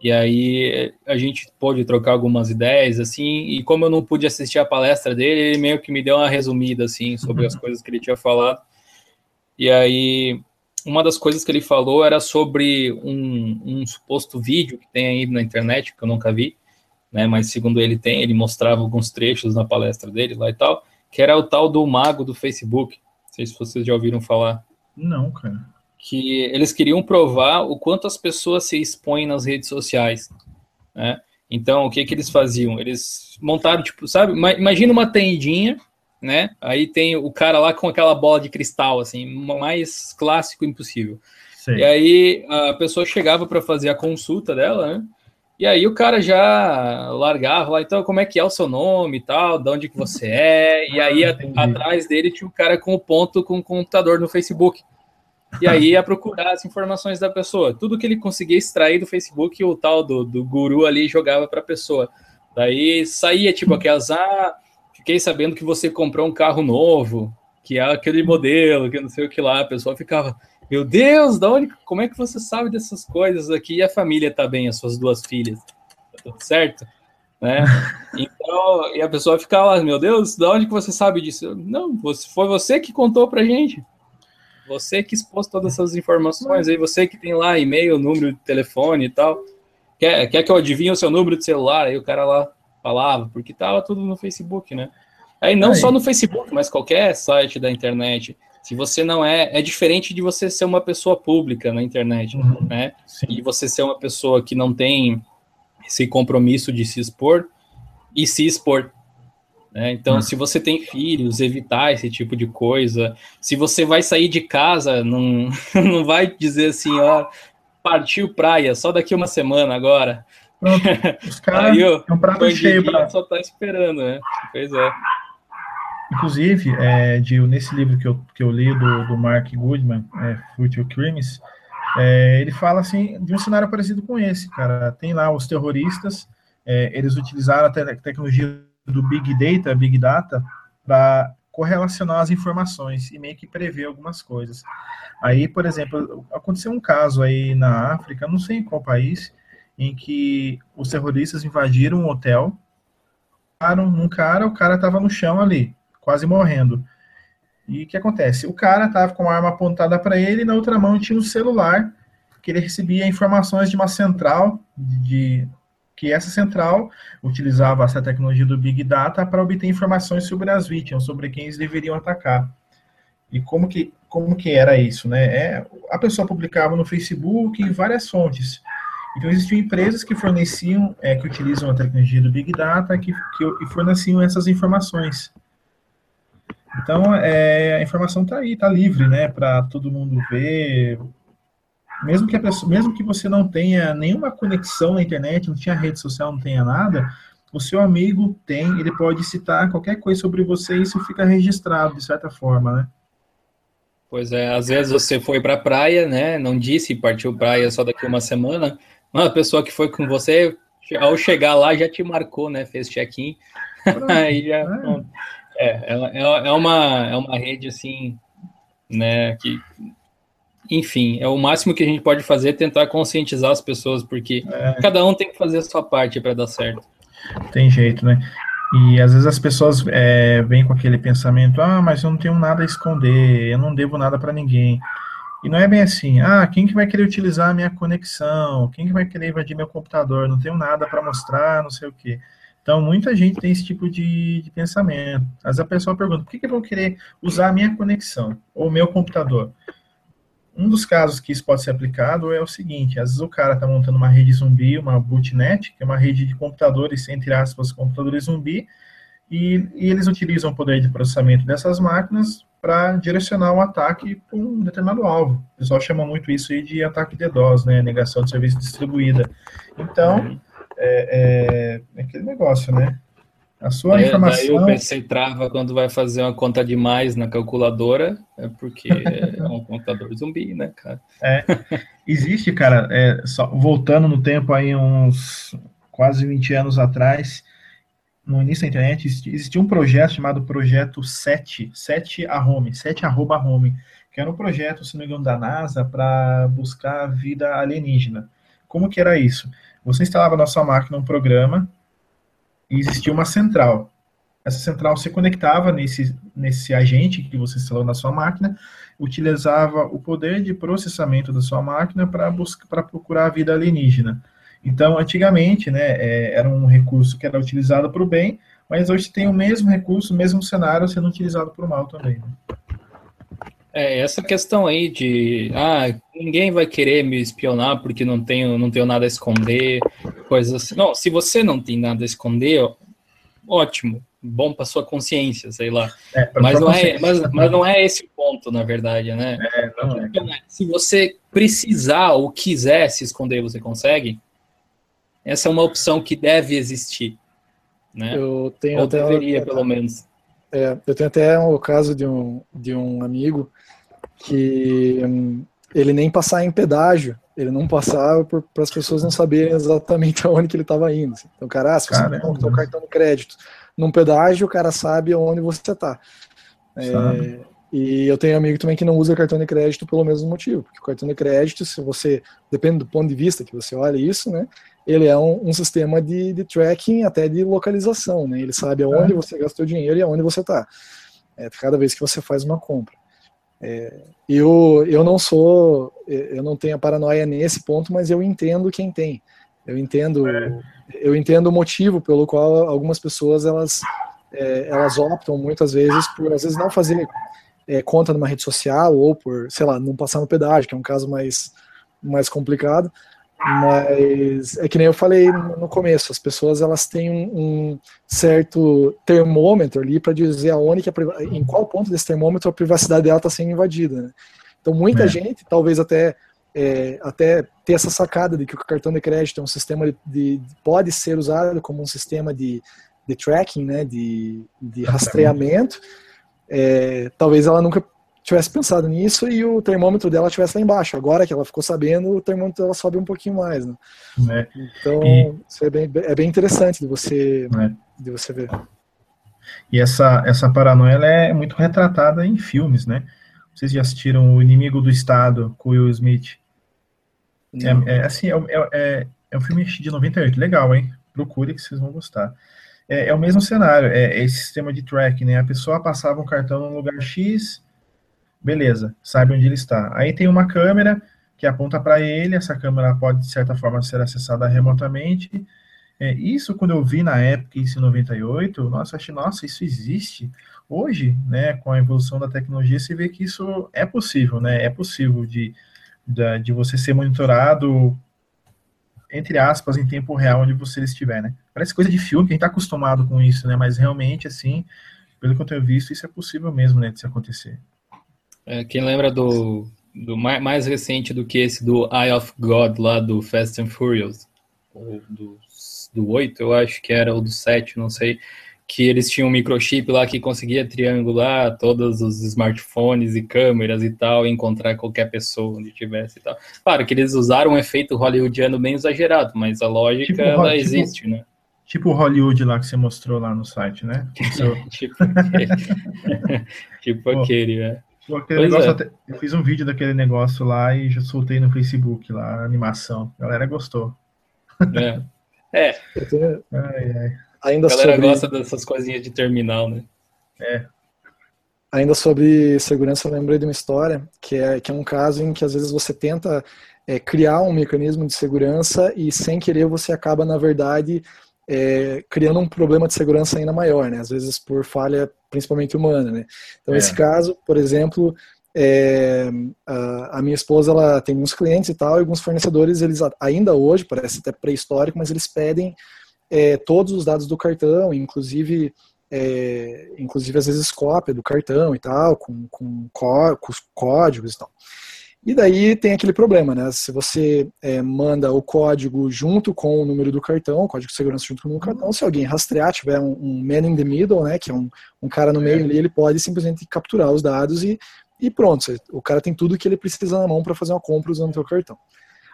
e aí a gente pôde trocar algumas ideias, assim, e como eu não pude assistir a palestra dele, ele meio que me deu uma resumida, assim, sobre as coisas que ele tinha falado. E aí uma das coisas que ele falou era sobre um, um, suposto vídeo que tem aí na internet, que eu nunca vi, né, mas segundo ele tem, ele mostrava alguns trechos na palestra dele lá e tal, que era o tal do mago do Facebook. Não sei se vocês já ouviram falar. Não, cara. Que eles queriam provar o quanto as pessoas se expõem nas redes sociais, né? Então, o que que eles faziam? Eles montaram, tipo, sabe, imagina uma tendinha né? Aí tem o cara lá com aquela bola de cristal, assim, mais clássico impossível. Sim. E aí a pessoa chegava para fazer a consulta dela, né? E aí o cara já largava lá, então como é que é o seu nome e tal, de onde que você é? E aí ah, atrás dele tinha o cara com o ponto com o computador no Facebook. E aí ia procurar as informações da pessoa. Tudo que ele conseguia extrair do Facebook, o tal do, do guru ali jogava para a pessoa. Daí saía tipo aquelas, ah, fiquei sabendo que você comprou um carro novo, que é aquele modelo, que não sei o que lá. A pessoa ficava, meu Deus, da onde, como é que você sabe dessas coisas aqui? E a família tá bem, as suas duas filhas, tá tudo certo? Né? Então, e a pessoa ficava lá, meu Deus, da onde que você sabe disso? Não, você, foi você que contou pra gente. Você que expôs todas essas informações, aí você que tem lá e-mail, número de telefone e tal. Quer, quer que eu adivinhe o seu número de celular? Aí o cara lá falava, porque tava tudo no Facebook, né? Aí não Aí. só no Facebook, mas qualquer site da internet. Se você não é, é diferente de você ser uma pessoa pública na internet, uhum, né? Sim. E você ser uma pessoa que não tem esse compromisso de se expor e se expor. Né? Então, uhum. se você tem filhos, evitar esse tipo de coisa. Se você vai sair de casa, não, não vai dizer assim, ó, partiu praia, só daqui uma semana agora. Pronto, os caras é um prato cheio para. Só tá esperando, né? Pois é. Inclusive, é, de, nesse livro que eu, que eu li do, do Mark Goodman, é, Future Crimes, é, ele fala assim de um cenário parecido com esse, cara. Tem lá os terroristas, é, eles utilizaram a te tecnologia do Big Data, Big Data, para correlacionar as informações e meio que prever algumas coisas. Aí, por exemplo, aconteceu um caso aí na África, não sei em qual país, em que os terroristas invadiram um hotel, pararam num cara, o cara estava no chão ali, quase morrendo. E o que acontece? O cara estava com a arma apontada para ele e na outra mão tinha um celular que ele recebia informações de uma central, de que essa central utilizava essa tecnologia do Big Data para obter informações sobre as vítimas, sobre quem eles deveriam atacar. E como que, como que era isso, né? É, a pessoa publicava no Facebook em várias fontes. Então, existiam empresas que forneciam, é, que utilizam a tecnologia do Big Data, que, que, forneciam essas informações. Então, é, a informação está aí, está livre, né, para todo mundo ver. Mesmo que, pessoa, mesmo que você não tenha nenhuma conexão na internet, não tinha rede social, não tenha nada, o seu amigo tem, ele pode citar qualquer coisa sobre você e isso fica registrado, de certa forma, né? Pois é, às vezes você foi para a praia, né? Não disse partiu praia só daqui uma semana, uma pessoa que foi com você, ao chegar lá, já te marcou, né? Fez check-in. Aí já. É. É, é, é, uma, é uma rede assim, né, que, enfim, é o máximo que a gente pode fazer tentar conscientizar as pessoas, porque é. cada um tem que fazer a sua parte para dar certo. Tem jeito, né? E às vezes as pessoas é, vêm com aquele pensamento: ah, mas eu não tenho nada a esconder, eu não devo nada para ninguém. E não é bem assim. Ah, quem que vai querer utilizar a minha conexão? Quem que vai querer invadir meu computador? Não tenho nada para mostrar, não sei o quê. Então, muita gente tem esse tipo de, de pensamento. Vezes a pessoa pergunta: por que, que vou querer usar a minha conexão ou meu computador? Um dos casos que isso pode ser aplicado é o seguinte: às vezes o cara está montando uma rede zumbi, uma bootnet, que é uma rede de computadores, entre aspas, computadores zumbi, e, e eles utilizam o poder de processamento dessas máquinas para direcionar um ataque para um determinado alvo. O pessoal chama muito isso aí de ataque DDoS, né, negação de serviço distribuída. Então, é, é, é aquele negócio, né? A sua daí, informação. Daí o PC trava quando vai fazer uma conta demais na calculadora, é porque é um contador zumbi, né, cara? É. Existe, cara, é, só, voltando no tempo aí, uns quase 20 anos atrás, no início da internet, existia um projeto chamado Projeto 7, 7 a Home, 7 arroba Home, que era um projeto, se não me engano, da NASA para buscar vida alienígena. Como que era isso? Você instalava na sua máquina um programa e existia uma central. Essa central se conectava nesse, nesse agente que você instalou na sua máquina, utilizava o poder de processamento da sua máquina para procurar a vida alienígena. Então, antigamente, né, é, era um recurso que era utilizado para o bem, mas hoje tem o mesmo recurso, o mesmo cenário sendo utilizado para o mal também. Né? É, essa questão aí de, ah, ninguém vai querer me espionar porque não tenho, não tenho nada a esconder, coisas assim. Não, se você não tem nada a esconder, ótimo, bom para sua consciência, sei lá. É, mas, não é, mas, mas, não é esse o ponto, na verdade, né? É, não é. Se você precisar ou quiser se esconder, você consegue? Essa é uma opção que deve existir. Né? Eu tenho Ou deveria, pelo menos. É, eu tenho até o caso de um, de um amigo que hum, ele nem passar em pedágio, ele não passava para as pessoas não saberem exatamente aonde que ele estava indo. Então, cara, ah, se você não tem um cartão de crédito num pedágio, o cara sabe onde você está. É, e eu tenho amigo também que não usa cartão de crédito pelo mesmo motivo, porque o cartão de crédito, se você, depende do ponto de vista que você olha isso, né, ele é um, um sistema de, de, tracking, até de localização, né? Ele sabe aonde é. você gastou dinheiro e aonde você está. É, cada vez que você faz uma compra. É, eu, eu não sou, eu não tenho a paranoia nesse ponto, mas eu entendo quem tem. Eu entendo, é. eu entendo o motivo pelo qual algumas pessoas elas, é, elas optam muitas vezes por às vezes não fazer é, conta numa rede social ou por, sei lá, não passar no pedágio, que é um caso mais mais complicado. Mas é que nem eu falei no começo, as pessoas elas têm um, certo termômetro ali para dizer aonde que a, em qual ponto desse termômetro a privacidade dela está sendo invadida. Né? Então muita é. gente, talvez até é, até ter essa sacada de que o cartão de crédito é um sistema de, de pode ser usado como um sistema de, de tracking, né, de, de rastreamento. É, talvez ela nunca tivesse pensado nisso e o termômetro dela tivesse lá embaixo. Agora que ela ficou sabendo, o termômetro dela sobe um pouquinho mais. Né? É. Então, e... isso é bem, é bem interessante de você, é. de você ver. E essa, essa paranoia é muito retratada em filmes, né? Vocês já assistiram O Inimigo do Estado com Will Smith? É, é, assim, é, é, é, é um filme de 98, legal, hein? Procure que vocês vão gostar. É, é o mesmo cenário, é, esse sistema de tracking, né? A pessoa passava um cartão num lugar X, Beleza, sabe onde ele está. Aí tem uma câmera que aponta para ele, essa câmera pode, de certa forma, ser acessada remotamente. É, isso, quando eu vi na época, isso em 98, nossa, achei, nossa, isso existe. Hoje, né, com a evolução da tecnologia, se vê que isso é possível, né? É possível de, de, de você ser monitorado, entre aspas, em tempo real, onde você estiver, né? Parece coisa de filme, que a gente está acostumado com isso, né? Mas realmente, assim, pelo que eu tenho visto, isso é possível mesmo, né, de se acontecer. É, quem lembra do, do mais, mais, recente do que esse do Eye of God lá do Fast and Furious, ou do, do 8, eu acho que era, ou do 7, não sei, que eles tinham um microchip lá que conseguia triangular todos os smartphones e câmeras e tal, e encontrar qualquer pessoa onde tivesse e tal. Claro que eles usaram um efeito hollywoodiano bem exagerado, mas a lógica, tipo, ela tipo, existe, né? Tipo o Hollywood lá que você mostrou lá no site, né? tipo aquele, tipo aquele né? Aquele negócio, é. eu fiz um vídeo daquele negócio lá e já soltei no Facebook lá, a animação. A galera gostou. É. é. Ai, ai. Ainda a galera sobre... gosta dessas coisinhas de terminal, né? É. Ainda sobre segurança, eu lembrei de uma história que é, que é um caso em que às vezes você tenta é, criar um mecanismo de segurança e sem querer você acaba, na verdade, é, criando um problema de segurança ainda maior, né? Às vezes por falha principalmente humana, né? Então, é. caso, por exemplo, é, a, a, minha esposa ela tem uns clientes e tal, e alguns fornecedores, eles ainda hoje, parece até pré-histórico, mas eles pedem é, todos os dados do cartão, inclusive é, inclusive às vezes cópia do cartão e tal, com, com, có, com os códigos e tal. E daí tem aquele problema, né? Se você é, manda o código junto com o número do cartão, o código de segurança junto com o número do cartão, se alguém rastrear, tiver um, um man in the middle, né? Que é um, um cara no meio ali, ele pode simplesmente capturar os dados e, e pronto. O cara tem tudo que ele precisa na mão para fazer uma compra usando o seu cartão.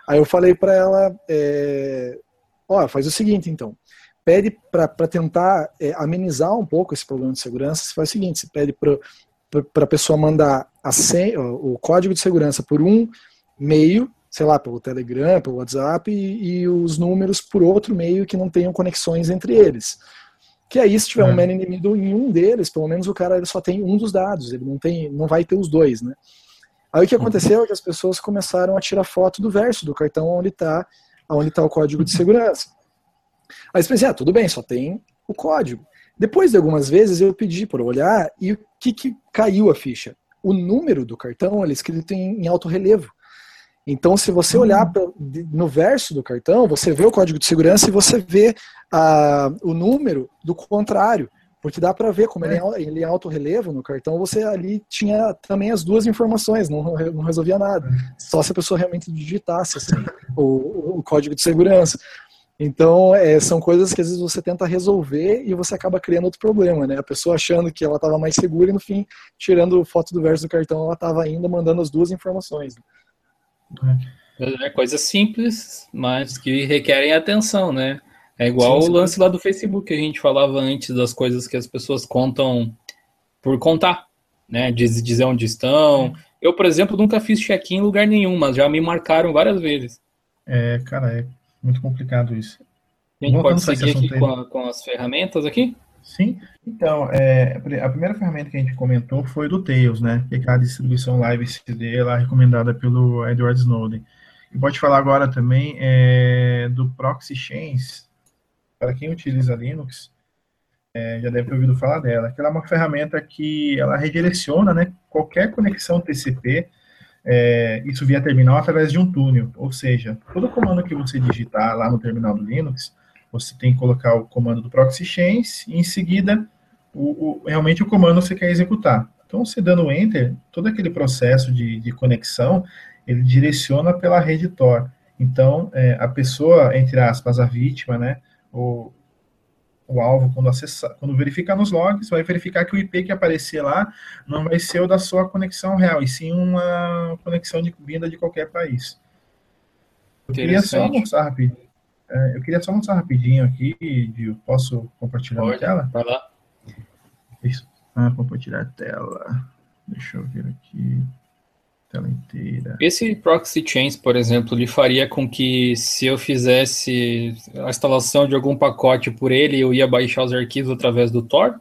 Aí eu falei para ela, é, ó, faz o seguinte então, pede para tentar é, amenizar um pouco esse problema de segurança, você faz o seguinte, você pede para a pessoa mandar a senha, o código de segurança por um meio, sei lá, pelo Telegram, pelo WhatsApp, e, e, os números por outro meio que não tenham conexões entre eles. Que aí, se tiver é. um man inimigo em um deles, pelo menos o cara ele só tem um dos dados, ele não tem, não vai ter os dois, né? Aí o que aconteceu é que as pessoas começaram a tirar foto do verso do cartão onde está onde tá o código de segurança. Aí você pensa, ah, tudo bem, só tem o código. Depois de algumas vezes eu pedi para olhar e o que, que caiu a ficha? O número do cartão ele é escrito em, em alto relevo. Então, se você olhar hum. pra, no verso do cartão, você vê o código de segurança e você vê a, o número do contrário. Porque dá para ver como é. ele, é, ele é alto relevo no cartão, você ali tinha também as duas informações, não, não resolvia nada. Só se a pessoa realmente digitasse assim, o, o código de segurança. Então, é, são coisas que às vezes você tenta resolver e você acaba criando outro problema, né? A pessoa achando que ela estava mais segura e no fim, tirando foto do verso do cartão, ela estava ainda mandando as duas informações. É coisas simples, mas que requerem atenção, né? É igual sim, sim. o lance lá do Facebook que a gente falava antes das coisas que as pessoas contam por contar, né? Dizer onde estão. Eu, por exemplo, nunca fiz check-in em lugar nenhum, mas já me marcaram várias vezes. É, cara, é muito complicado isso. A gente pode seguir aqui com, a, com, as ferramentas aqui? Sim. Então, é, a primeira ferramenta que a gente comentou foi do Tails, né? Que é aquela distribuição live CD lá recomendada pelo Edward Snowden. E pode falar agora também é, do Proxy Chains. Para quem utiliza Linux, é, já deve ter ouvido falar dela. Que ela é uma ferramenta que ela redireciona né, qualquer conexão TCP é, isso via terminal através de um túnel. Ou seja, todo comando que você digitar lá no terminal do Linux, você tem que colocar o comando do proxy chains e em seguida o, o, realmente o comando você quer executar. Então, você dando enter, todo aquele processo de, de conexão, ele direciona pela rede Tor. Então, é, a pessoa, entre aspas, a vítima, né, o, o alvo, quando, acessar, quando verificar nos logs, vai verificar que o IP que aparecer lá não vai ser o da sua conexão real, e sim uma conexão de vinda de qualquer país. Eu queria só mostrar rapidinho. É, eu queria só mostrar rapidinho aqui, Gil. Posso compartilhar Pode, a tela? Vai lá. Isso. Ah, compartilhar a tela. Deixa eu ver aqui tela inteira. Esse proxy chains, por exemplo, ele faria com que se eu fizesse a instalação de algum pacote por ele, eu ia baixar os arquivos através do Tor?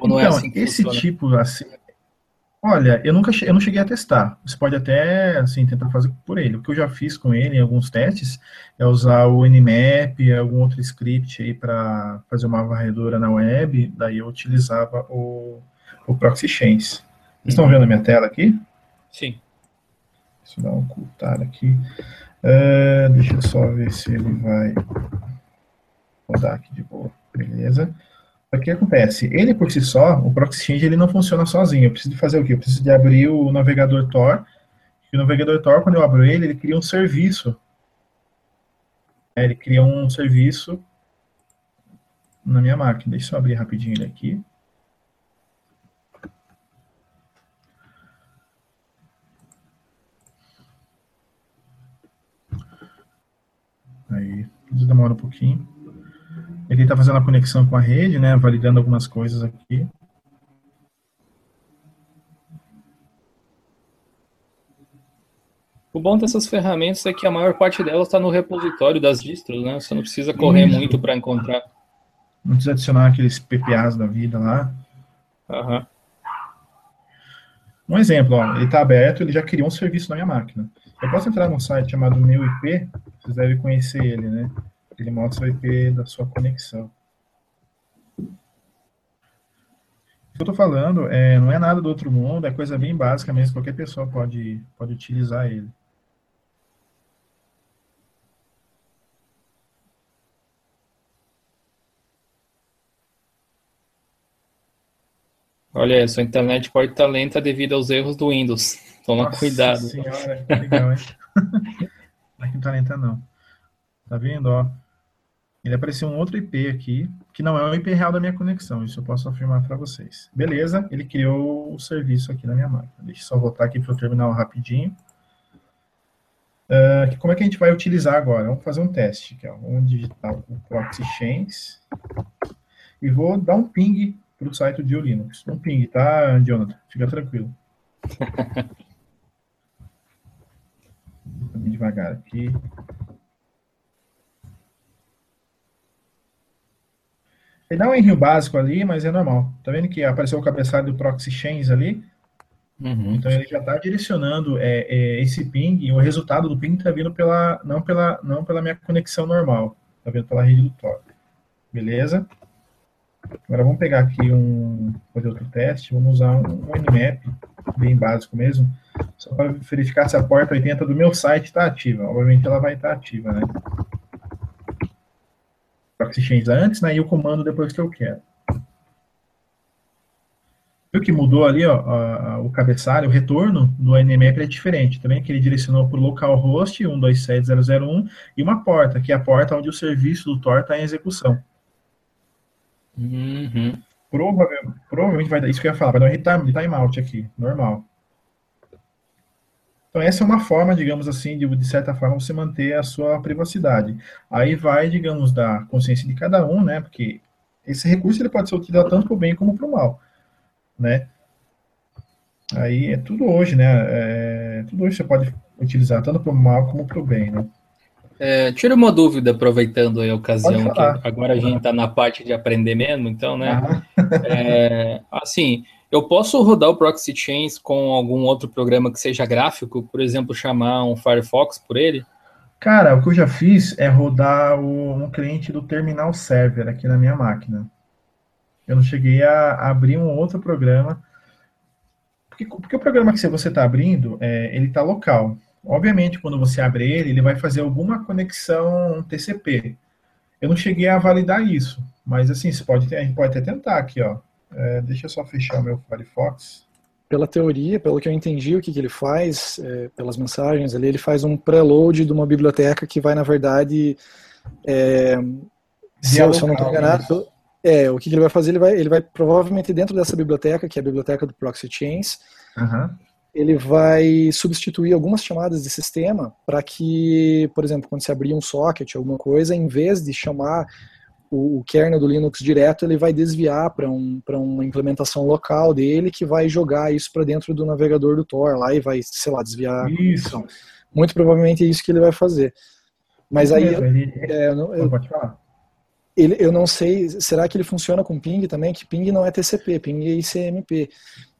Ou não é então, é assim esse funciona? tipo assim, olha, eu nunca eu não cheguei a testar. Você pode até assim tentar fazer por ele. O que eu já fiz com ele em alguns testes é usar o Nmap, algum outro script aí para fazer uma varredura na web. Daí eu utilizava o, o proxy chains. Vocês estão vendo a minha tela aqui? Sim. Deixa eu dar um ocultar aqui. Uh, deixa eu só ver se ele vai rodar aqui de boa. Beleza. O que acontece? Ele por si só, o Proxy Change, ele não funciona sozinho. Eu preciso de fazer o quê? Eu preciso de abrir o navegador Tor. E o navegador Tor, quando eu abro ele, ele cria um serviço. É, ele cria um serviço na minha máquina. Deixa eu abrir rapidinho ele aqui. Aí, demora um pouquinho. Ele está fazendo a conexão com a rede, né? Validando algumas coisas aqui. O bom dessas ferramentas é que a maior parte delas está no repositório das distros, né? Você não precisa correr Isso. muito para encontrar. Não precisa adicionar aqueles PPAs da vida lá. Uhum. Um exemplo, ó, ele está aberto, ele já criou um serviço na minha máquina. Eu posso entrar num site chamado Meu IP, vocês devem conhecer ele, né? Ele mostra o IP da sua conexão. O que eu estou falando é, não é nada do outro mundo, é coisa bem básica mesmo, qualquer pessoa pode, pode utilizar ele. Olha, sua internet pode estar lenta devido aos erros do Windows. Toma Nossa cuidado. senhora, que legal, hein? Aqui não tá lenta, não. Tá vendo, ó? Ele apareceu um outro IP aqui, que não é o IP real da minha conexão, isso eu posso afirmar para vocês. Beleza, ele criou o serviço aqui na minha máquina. Deixa eu só voltar aqui para o terminal rapidinho. Uh, como é que a gente vai utilizar agora? Vamos fazer um teste. Aqui, ó. Vamos digitar o proxy chains e vou dar um ping para o site do Linux. Um ping, tá, Jonathan? Fica tranquilo. Bem devagar aqui. Ele dá um erro básico ali, mas é normal. Tá vendo que apareceu o cabeçalho do proxy chains ali? Uhum. Então ele já está direcionando é, é, esse ping, e o resultado do ping está vindo pela não pela não pela minha conexão normal, está vindo pela rede do Tor. Beleza? Agora vamos pegar aqui um fazer outro teste, vamos usar um, um Nmap bem básico mesmo, só para verificar se a porta 80 do meu site está ativa. Obviamente ela vai estar tá ativa, né? proxy change antes, né? E o comando depois que eu quero. Viu que mudou ali, ó, a, a, o cabeçalho, o retorno do Nmap é diferente. Também que ele direcionou para o localhost 127.0.0.1 e uma porta, que é a porta onde o serviço do Tor está em execução. Uhum. Provavelmente, provavelmente vai dar isso que eu ia falar, vai dar um timeout aqui, normal. Então, essa é uma forma, digamos assim, de, de certa forma, você manter a sua privacidade. Aí vai, digamos, da consciência de cada um, né? Porque esse recurso ele pode ser utilizado tanto para o bem como para o mal, né? Aí é tudo hoje, né? É, tudo hoje você pode utilizar tanto para o mal como para o bem, né? É, tira uma dúvida, aproveitando a ocasião, que agora a gente está na parte de aprender mesmo, então, né? É, assim, eu posso rodar o Proxy Chains com algum outro programa que seja gráfico, por exemplo, chamar um Firefox por ele? Cara, o que eu já fiz é rodar o, um cliente do Terminal Server aqui na minha máquina. Eu não cheguei a abrir um outro programa, porque, porque o programa que você está abrindo, é, ele está local. Obviamente, quando você abre ele, ele vai fazer alguma conexão TCP. Eu não cheguei a validar isso, mas assim, você pode, a gente pode até tentar aqui, ó. É, deixa eu só fechar meu Firefox. Pela teoria, pelo que eu entendi, o que, que ele faz, é, pelas mensagens ali, ele faz um preload de uma biblioteca que vai, na verdade, é, se, eu, se eu não estou enganado, é, o que, que, ele vai fazer, ele vai, ele vai provavelmente dentro dessa biblioteca, que é a biblioteca do Proxy Chains, uhum ele vai substituir algumas chamadas de sistema para que, por exemplo, quando você abrir um socket, alguma coisa, em vez de chamar o, o kernel do Linux direto, ele vai desviar para um, uma implementação local dele que vai jogar isso para dentro do navegador do Tor lá e vai, sei lá, desviar isso. a Muito provavelmente é isso que ele vai fazer. Mas aí. Ele... É, eu, não, eu, pode falar. Ele, eu não sei, será que ele funciona com ping também? Que ping não é TCP, ping é ICMP.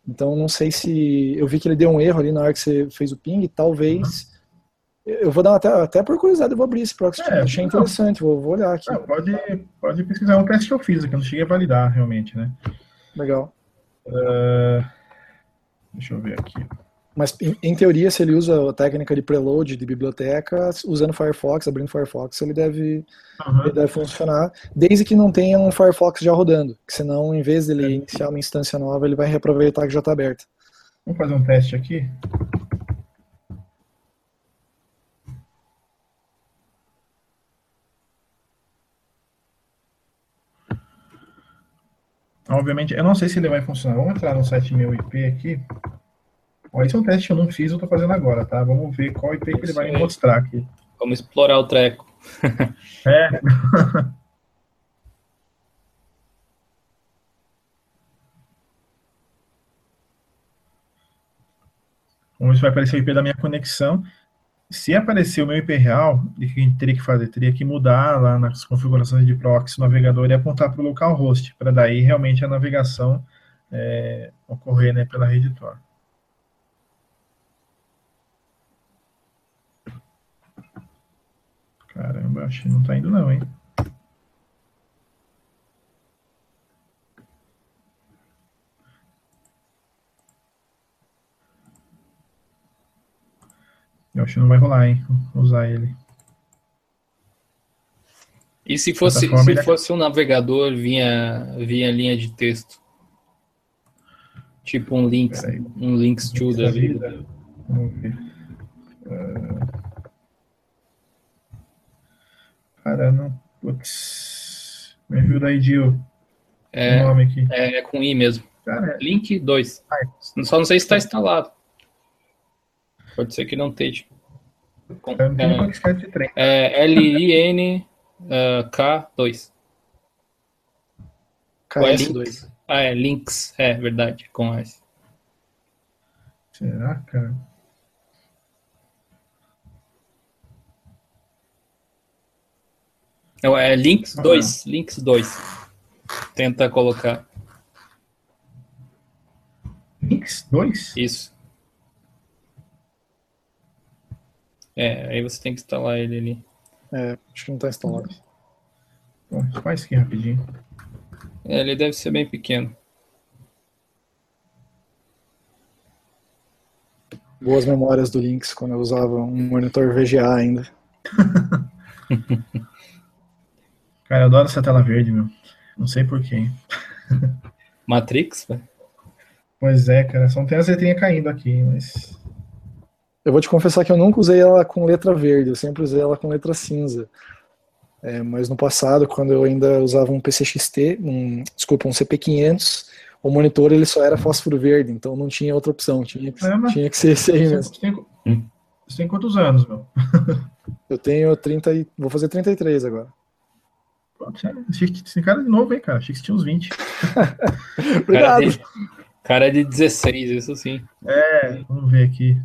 Então não sei se. Eu vi que ele deu um erro ali na hora que você fez o ping, talvez. Uhum. Eu vou dar até, até por curiosidade, eu vou abrir esse proxy. É, achei não. interessante, vou, vou olhar aqui. Não, pode, pode pesquisar, é um teste que eu fiz aqui, eu não cheguei a validar realmente, né? Legal. Uh, deixa eu ver aqui. Mas, em, em, teoria, se ele usa a técnica de preload de biblioteca, usando Firefox, abrindo Firefox, ele deve, uhum. ele deve funcionar, desde que não tenha um Firefox já rodando, que senão, em vez dele é. iniciar uma instância nova, ele vai reaproveitar que já está aberta. Vamos fazer um teste aqui? Obviamente, eu não sei se ele vai funcionar. Vamos entrar no site meu IP aqui. Ó, esse é um teste que eu não fiz, eu estou fazendo agora, tá? Vamos ver qual IP que ele vai me mostrar aqui. Vamos explorar o treco. é. Vamos ver se vai aparecer o IP da minha conexão. Se aparecer o meu IP real, o que a gente teria que fazer? Teria que mudar lá nas configurações de proxy navegador e apontar para o localhost, para daí realmente a navegação é, ocorrer né, pela rede Tor. Caramba, acho que não está indo não, hein? Eu acho que não vai rolar, hein? Usar ele. E se fosse, se fosse um navegador via, via linha de texto? Tipo um links, um links to da vida. Vamos ver. Uh... Cara, não. Putz. Me ajuda aí, Dio. É, nome aqui. É, é com I mesmo. Cara, é. Link 2. Só não sei se está instalado. Pode ser que não esteja. É, é L-I-N-K2. KS2. Ah, é, Links. É, verdade, com S. Será, cara? Não, é Links 2. Ah. Links 2. Tenta colocar. Links 2? Isso. É, aí você tem que instalar ele ali. É, acho que não está instalado. Bom, faz aqui rapidinho. É, ele deve ser bem pequeno. Boas memórias do Lynx quando eu usava um monitor VGA ainda. Cara, eu adoro essa tela verde, meu. Não sei porquê. Matrix, velho? Pois é, cara. Só não tem as letrinhas caindo aqui, mas. Eu vou te confessar que eu nunca usei ela com letra verde, eu sempre usei ela com letra cinza. É, mas no passado, quando eu ainda usava um PCXT, um, desculpa, um CP500, o monitor ele só era fósforo verde, então não tinha outra opção, tinha que, é, tinha que ser esse aí mesmo. Você tem, você tem quantos anos, meu? eu tenho 30 e, vou fazer 33 agora. Esse cara é de novo, hein, cara? Achei que você tinha uns 20. Obrigado. Cara é, de, cara é de 16, isso sim. É, vamos ver aqui.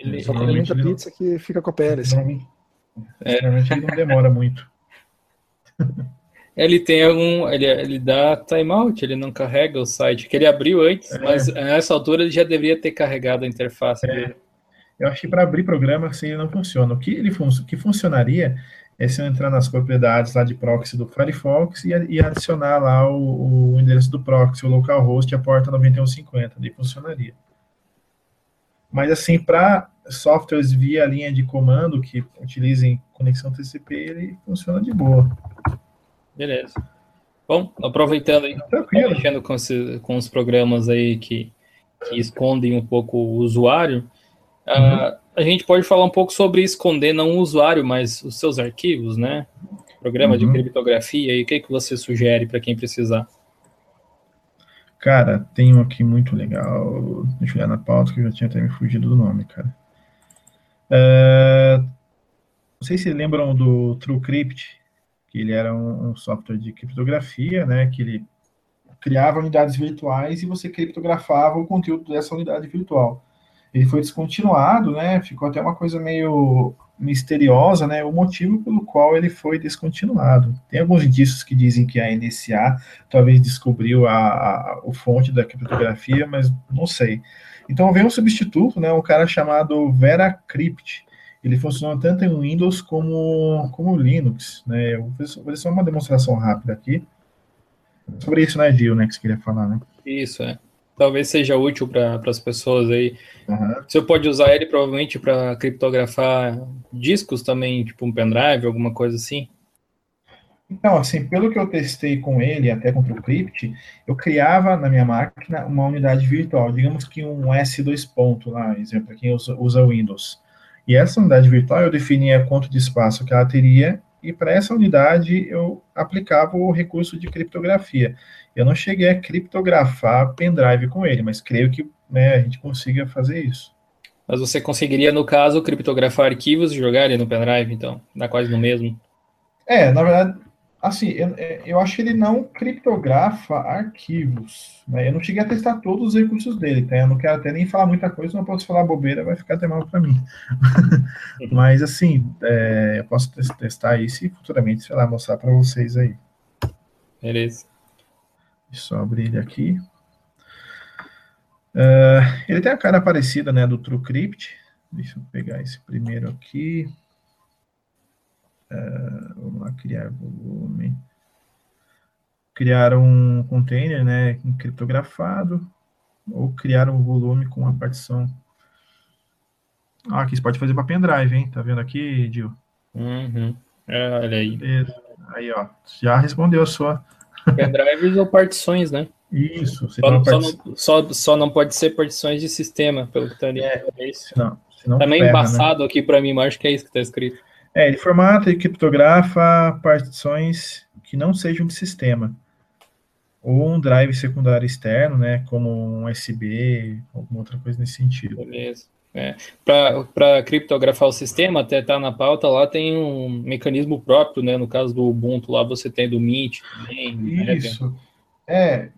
Ele, Só come muita pizza que fica com a pele. Assim. É. Normalmente ele não demora muito. Ele tem algum. Ele, ele dá timeout, ele não carrega o site, que ele abriu antes, é. mas nessa altura ele já deveria ter carregado a interface é. dele. Eu acho que para abrir programa assim ele não funciona. O que ele fun que funcionaria é se eu entrar nas propriedades lá de proxy do Firefox e, e adicionar lá o, o, endereço do proxy, o localhost e a porta 9150. Daí funcionaria. Mas, assim, para softwares via linha de comando que utilizem conexão TCP, ele funciona de boa. Beleza. Bom, aproveitando aí, mexendo com, com os programas aí que, que escondem um pouco o usuário, uhum. uh, a gente pode falar um pouco sobre esconder não o usuário, mas os seus arquivos, né? Programa uhum. de criptografia, e o que, que você sugere para quem precisar? Cara, tem um aqui muito legal. Deixa eu olhar na pauta que eu já tinha até me fugido do nome, cara. É, não sei se lembram do TrueCrypt, que ele era um, um, software de criptografia, né? Que ele criava unidades virtuais e você criptografava o conteúdo dessa unidade virtual. Ele foi descontinuado, né? Ficou até uma coisa meio misteriosa, né, o motivo pelo qual ele foi descontinuado. Tem alguns indícios que dizem que a NSA talvez descobriu a, a, a fonte da criptografia, mas não sei. Então veio um substituto, né, um cara chamado VeraCrypt. Ele funciona tanto em Windows como, como Linux. Né? Eu vou fazer só uma demonstração rápida aqui. Sobre isso, né, Gil, né, que você queria falar, né? Isso, é talvez seja útil para as pessoas aí. Uhum. Você pode usar ele provavelmente para criptografar discos também, tipo um pendrive, alguma coisa assim. Então, assim, pelo que eu testei com ele, até com o Crypt, eu criava na minha máquina uma unidade virtual, digamos que um S2 ponto lá, exemplo, para quem usa, usa Windows. E essa unidade virtual eu definia quanto de espaço que ela teria, e para essa unidade eu aplicava o recurso de criptografia. Eu não cheguei a criptografar pendrive com ele, mas creio que né, a gente consiga fazer isso. Mas você conseguiria, no caso, criptografar arquivos e jogar ele no pendrive, então? Dá quase no mesmo? É, na verdade, assim, eu, é, eu acho que ele não criptografa arquivos. Né? Eu não cheguei a testar todos os recursos dele, tá? Eu não quero até nem falar muita coisa, não posso falar bobeira, vai ficar até mal para mim. Mas, assim, é, eu posso testar isso e futuramente, sei lá, mostrar para vocês aí. Beleza. Deixa eu só abrir ele aqui. Uh, ele tem a cara parecida, né, do TrueCrypt. Deixa eu pegar esse primeiro aqui. Uh, vamos lá, criar volume. Criar um container, né, criptografado, ou criar um volume com a partição. Ah, aqui você pode fazer para pendrive, hein? Tá vendo aqui, Dil? Uhum. É, olha aí. Beleza. Aí, ó, já respondeu a sua. Pendrives ou partições, né? Isso. Só, só, não, só, só, não pode ser partições de sistema, pelo que tá ali. É, é isso. Não, tá meio ferra, né? embaçado né? aqui para mim, mas acho que é isso que tá escrito. É, ele formata e criptografa partições que não sejam de sistema. Ou um drive secundário externo, né? Como um USB, alguma outra coisa nesse sentido. Beleza. É. Para criptografar o sistema, até tá na pauta lá, tem um mecanismo próprio, né? No caso do Ubuntu, lá você tem do Mint também. Né, Isso. É,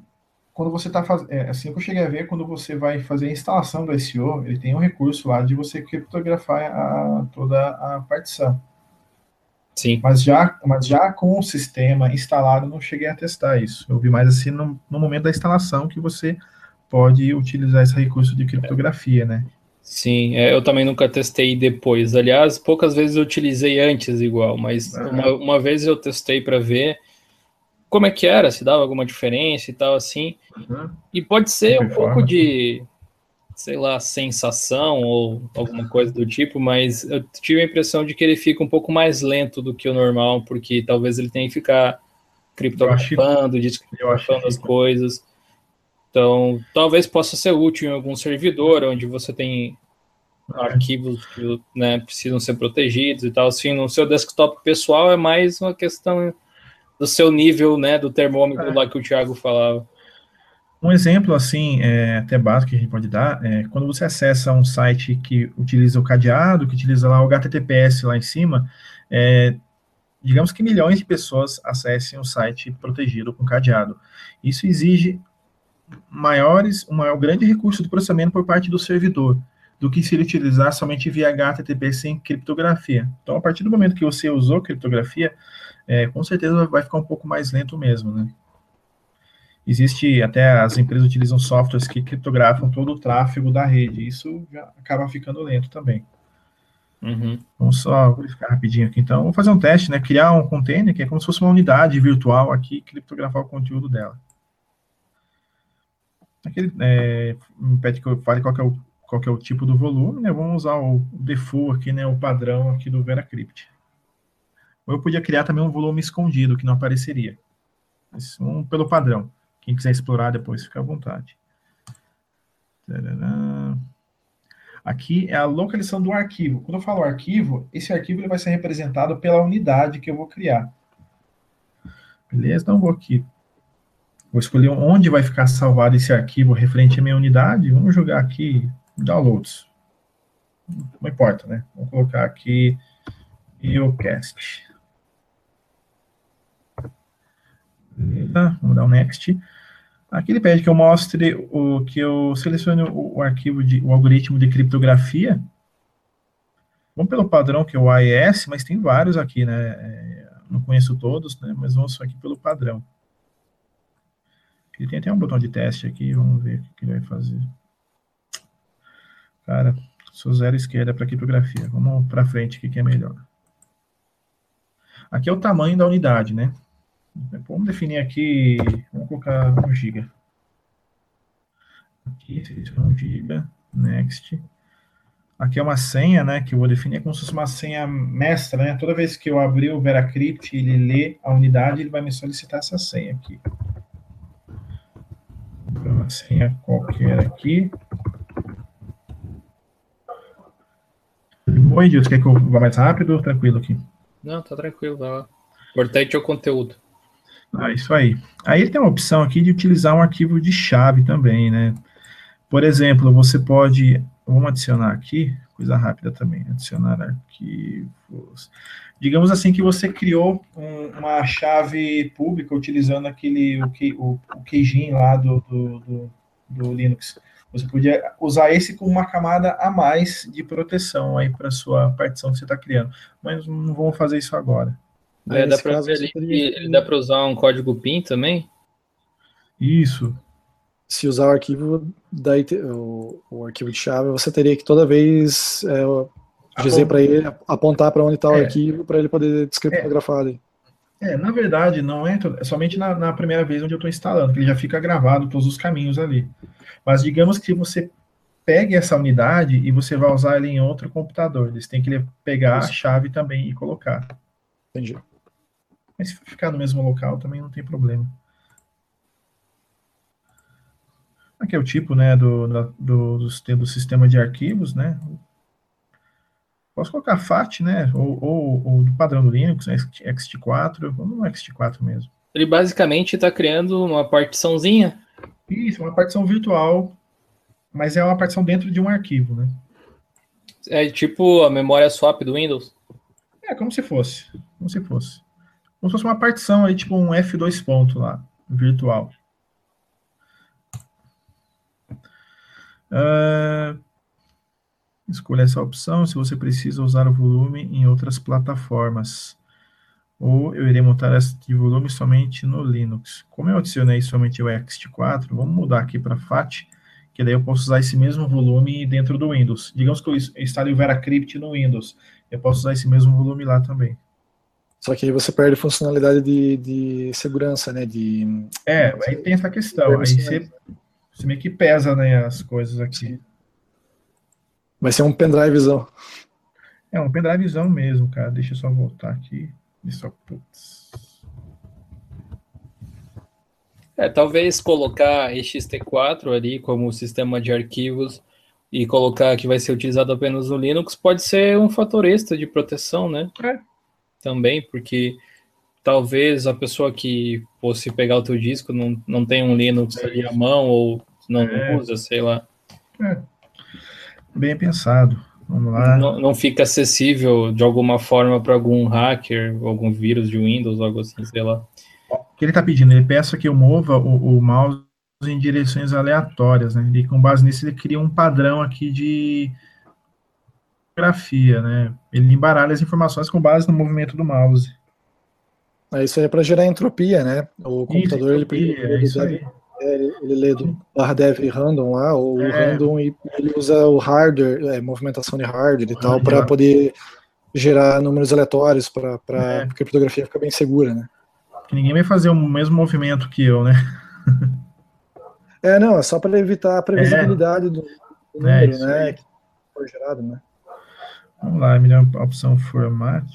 quando você está fazendo. É, assim que eu cheguei a ver, quando você vai fazer a instalação do SEO, ele tem um recurso lá de você criptografar a, toda a partição. Sim. Mas já, mas já com o sistema instalado, não cheguei a testar isso. Eu vi mais assim no, no momento da instalação que você pode utilizar esse recurso de criptografia, né? Sim, é, eu também nunca testei depois. Aliás, poucas vezes eu utilizei antes igual, mas ah. uma, uma vez eu testei para ver como é que era, se dava alguma diferença e tal assim. Uhum. E pode ser um pouco de, sei lá, sensação ou alguma coisa do tipo, mas eu tive a impressão de que ele fica um pouco mais lento do que o normal, porque talvez ele tenha que ficar criptografando, descriptografando as coisas. Então, talvez possa ser útil em algum servidor onde você tem arquivos que né, precisam ser protegidos e tal. Assim, no seu desktop pessoal é mais uma questão do seu nível, né, do termômetro é. lá que o Thiago falava. Um exemplo, assim, é, até básico que a gente pode dar, é quando você acessa um site que utiliza o cadeado, que utiliza lá o HTTPS lá em cima, é, digamos que milhões de pessoas acessem um site protegido com cadeado. Isso exige maiores, um maior grande recurso de processamento por parte do servidor do que se ele utilizar somente via HTTP sem criptografia. Então, a partir do momento que você usou criptografia, é, com certeza vai ficar um pouco mais lento mesmo, né? Existe, até as empresas utilizam softwares que criptografam todo o tráfego da rede, isso já acaba ficando lento também. Uhum. Vamos só verificar rapidinho aqui, então. Vou fazer um teste, né? Criar um container, que é como se fosse uma unidade virtual aqui, criptografar o conteúdo dela. Aqui é, me pede que eu fale qual é o, qual é o tipo do volume, né? Vamos usar o default aqui, né? O padrão aqui do VeraCrypt. Ou eu podia criar também um volume escondido, que não apareceria. Um pelo padrão. Quem quiser explorar depois, fica à vontade. Aqui é a localização do arquivo. Quando eu falo arquivo, esse arquivo ele vai ser representado pela unidade que eu vou criar. Beleza? Então, vou aqui Vou escolher onde vai ficar salvado esse arquivo referente à minha unidade. Vamos jogar aqui downloads. Não importa, né? Vou colocar aqui EOCast. Vamos dar um next. Aqui ele pede que eu mostre o que eu selecione o, o arquivo de o algoritmo de criptografia. Vamos pelo padrão que é o AES, mas tem vários aqui, né? É, não conheço todos, né? Mas vamos aqui pelo padrão. Ele tem até um botão de teste aqui, vamos ver o que ele vai fazer. Cara, sou zero esquerda para criptografia. Vamos para frente, o que, é melhor. Aqui é o tamanho da unidade, né? Vamos definir aqui, vamos colocar 1 GB. Aqui, 1 GB, next. Aqui é uma senha, né, que eu vou definir como se fosse uma senha mestra, né? Toda vez que eu abrir o VeraCrypt e ele lê a unidade, ele vai me solicitar essa senha aqui. Uma senha qualquer aqui. Oi, Edilson, quer que eu vá mais rápido ou tranquilo aqui? Não, tá tranquilo, vai lá. Importante é o conteúdo. Ah, isso aí. Aí tem uma opção aqui de utilizar um arquivo de chave também, né? Por exemplo, você pode, vamos adicionar aqui, coisa rápida também, adicionar arquivos. Digamos assim que você criou um, uma chave pública utilizando aquele, o, o, o queijinho lá do, do, do, do Linux. Você podia usar esse como uma camada a mais de proteção aí para sua partição que você está criando. Mas não vamos fazer isso agora. É, dá para usar um código PIN também? Isso. Se usar o arquivo, daí, o, o arquivo de chave, você teria que toda vez é, dizer para ele, apontar para onde está o é. arquivo, para ele poder descriptografar ali. É, na verdade, não é, é somente na, na, primeira vez onde eu estou instalando, que ele já fica gravado todos os caminhos ali. Mas digamos que você pegue essa unidade e você vai usar ela em outro computador. Você tem que pegar Isso. a chave também e colocar. Entendi. Mas se ficar no mesmo local também não tem problema. Aqui é o tipo né, do, do, do, do sistema de arquivos, né? Posso colocar FAT, né? Ou, ou, ou do padrão do Linux, né, XT4, ou no XT4 mesmo. Ele basicamente está criando uma partiçãozinha. Isso, uma partição virtual, mas é uma partição dentro de um arquivo, né? É tipo a memória swap do Windows? É, como se fosse. Como se fosse. Como se fosse uma partição aí, tipo um F2 ponto lá, virtual. Uh, escolha essa opção se você precisa usar o volume em outras plataformas. Ou eu irei montar este volume somente no Linux. Como eu adicionei somente o Ext4, vamos mudar aqui para FAT, que daí eu posso usar esse mesmo volume dentro do Windows. Digamos que eu instale o VeraCrypt no Windows, eu posso usar esse mesmo volume lá também. Só que aí você perde funcionalidade de, de segurança, né? De, é, aí tem essa questão. Aí você, você meio que pesa né, as coisas aqui. Vai ser um pendrivezão. É, um pendrivezão mesmo, cara. Deixa eu só voltar aqui. Isso, putz. É, talvez colocar ext4 ali como sistema de arquivos e colocar que vai ser utilizado apenas no Linux pode ser um fator extra de proteção, né? É também, porque talvez a pessoa que fosse pegar o teu disco não, não tenha um Linux é ali à mão ou não é. usa, sei lá. É. Bem pensado. Vamos lá. Não, não fica acessível de alguma forma para algum hacker, algum vírus de Windows, algo assim, sei lá. O que ele está pedindo? Ele peça que eu mova o, o mouse em direções aleatórias, né? E com base nisso ele cria um padrão aqui de grafia, né? Ele embaralha as informações com base no movimento do mouse. É, isso aí é para gerar entropia, né? O computador isso, ele, ele, é isso aí. Ele, ele lê do barra dev random lá, ou é. random, e ele usa o hardware, é, movimentação de hardware e tal, para poder gerar números aleatórios para é. a criptografia ficar bem segura, né? Que ninguém vai fazer o mesmo movimento que eu, né? é, não, é só para evitar a previsibilidade do, do é, número, né? Que foi gerado, né? Vamos lá, melhor opção format.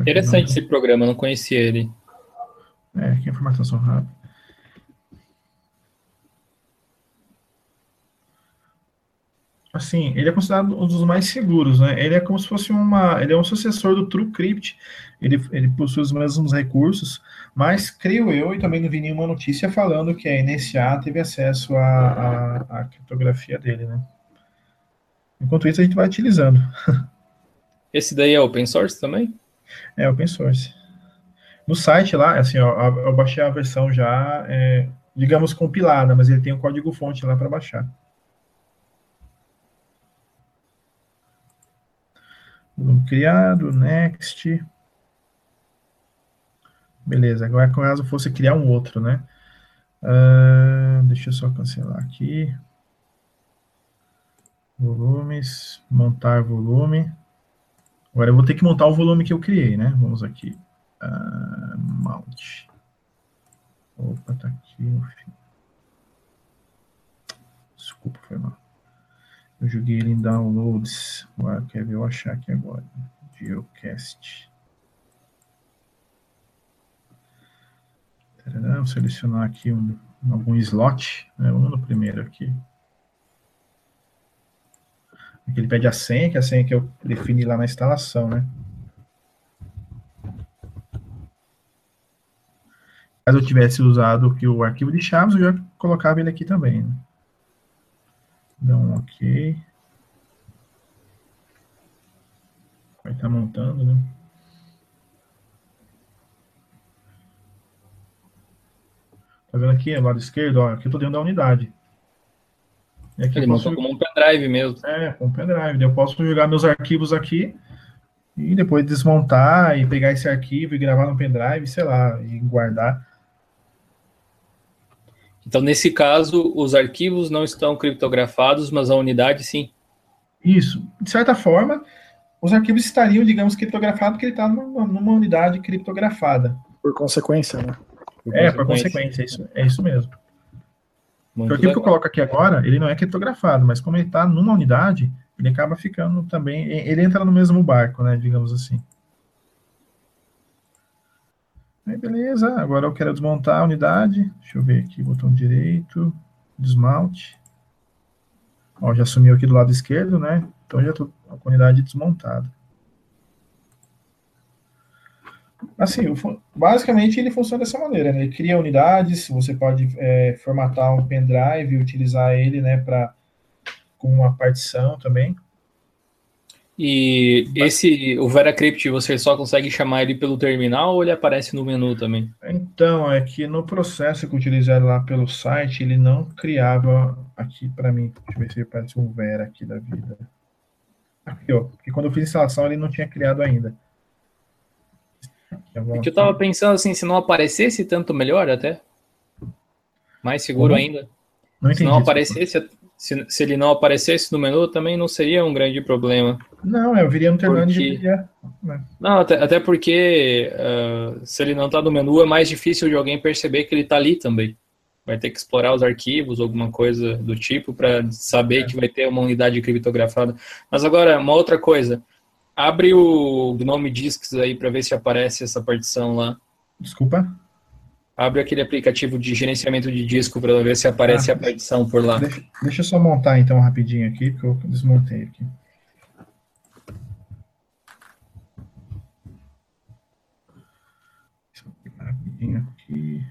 Interessante esse programa, não conhecia ele. É, que informação rápida. assim, ele é considerado um dos mais seguros, né? Ele é como se fosse uma, ele é um sucessor do TrueCrypt. Ele, ele possui os mesmos recursos, mas creio eu e também não vi nenhuma notícia falando que a NSA teve acesso à, criptografia dele, né? Enquanto isso a gente vai utilizando. Esse daí é open source também? É open source. No site lá, assim, ó, eu baixei a versão já, é, digamos compilada, mas ele tem o um código fonte lá para baixar. Volume criado, next. Beleza, agora caso fosse criar um outro, né? Uh, deixa eu só cancelar aqui. Volumes, montar volume. Agora eu vou ter que montar o volume que eu criei, né? Vamos aqui. Uh, mount. Opa, tá aqui no fim. Desculpa, foi mal. Eu joguei ele em downloads. Agora quer ver eu achar aqui agora. Geocast. Vou selecionar aqui um, algum slot. Né? Vamos no primeiro aqui. Ele pede a senha, que é a senha que eu defini lá na instalação, né? Caso eu tivesse usado aqui o arquivo de chaves, eu já colocava ele aqui também. Né? Dá um ok. Vai estar tá montando, né? Tá vendo aqui, lado esquerdo? Ó, aqui eu tô dentro da unidade. E aqui Ele posso... como um pendrive mesmo. É, com um pendrive. Eu posso jogar meus arquivos aqui e depois desmontar e pegar esse arquivo e gravar no pendrive, sei lá, e guardar. Então, nesse caso, os arquivos não estão criptografados, mas a unidade sim. Isso. De certa forma, os arquivos estariam, digamos, criptografados porque ele está numa, numa, unidade criptografada. Por consequência, né? Por é, consequência. por consequência, é isso, é isso mesmo. Muito o arquivo legal. que eu coloco aqui agora, ele não é criptografado, mas como ele está numa unidade, ele acaba ficando também, ele entra no mesmo barco, né, digamos assim. Aí, beleza, agora eu quero desmontar a unidade. Deixa eu ver aqui, botão direito, desmalte. Ó, já sumiu aqui do lado esquerdo, né? Então já estou com a unidade desmontada. Assim, basicamente ele funciona dessa maneira, né? Ele cria unidades, você pode é, formatar um pendrive e utilizar ele, né, para com uma partição também. E esse, o VeraCrypt, você só consegue chamar ele pelo terminal ou ele aparece no menu também? Então, é que no processo que eu utilizei lá pelo site, ele não criava aqui para mim. Deixa eu ver se aparece um Vera aqui da vida. Aqui, ó. Porque quando eu fiz a instalação, ele não tinha criado ainda. É que eu tava pensando assim, se não aparecesse tanto melhor até. Mais seguro Como? ainda. Não entendi. Se não aparecesse, se, se ele não aparecesse no menu, também não seria um grande problema. Não, eu viria no terminal porque... de né? Não, até, até porque uh, se ele não está no menu, é mais difícil de alguém perceber que ele está ali também. Vai ter que explorar os arquivos, alguma coisa do tipo, para saber é. que vai ter uma unidade criptografada. Mas agora, uma outra coisa. Abre o Gnome Disks aí para ver se aparece essa partição lá. Desculpa? Abre aquele aplicativo de gerenciamento de disco para ver se aparece ah, a partição por lá. Deixa, deixa, eu só montar então rapidinho aqui, que eu desmontei aqui. Rapidinho aqui.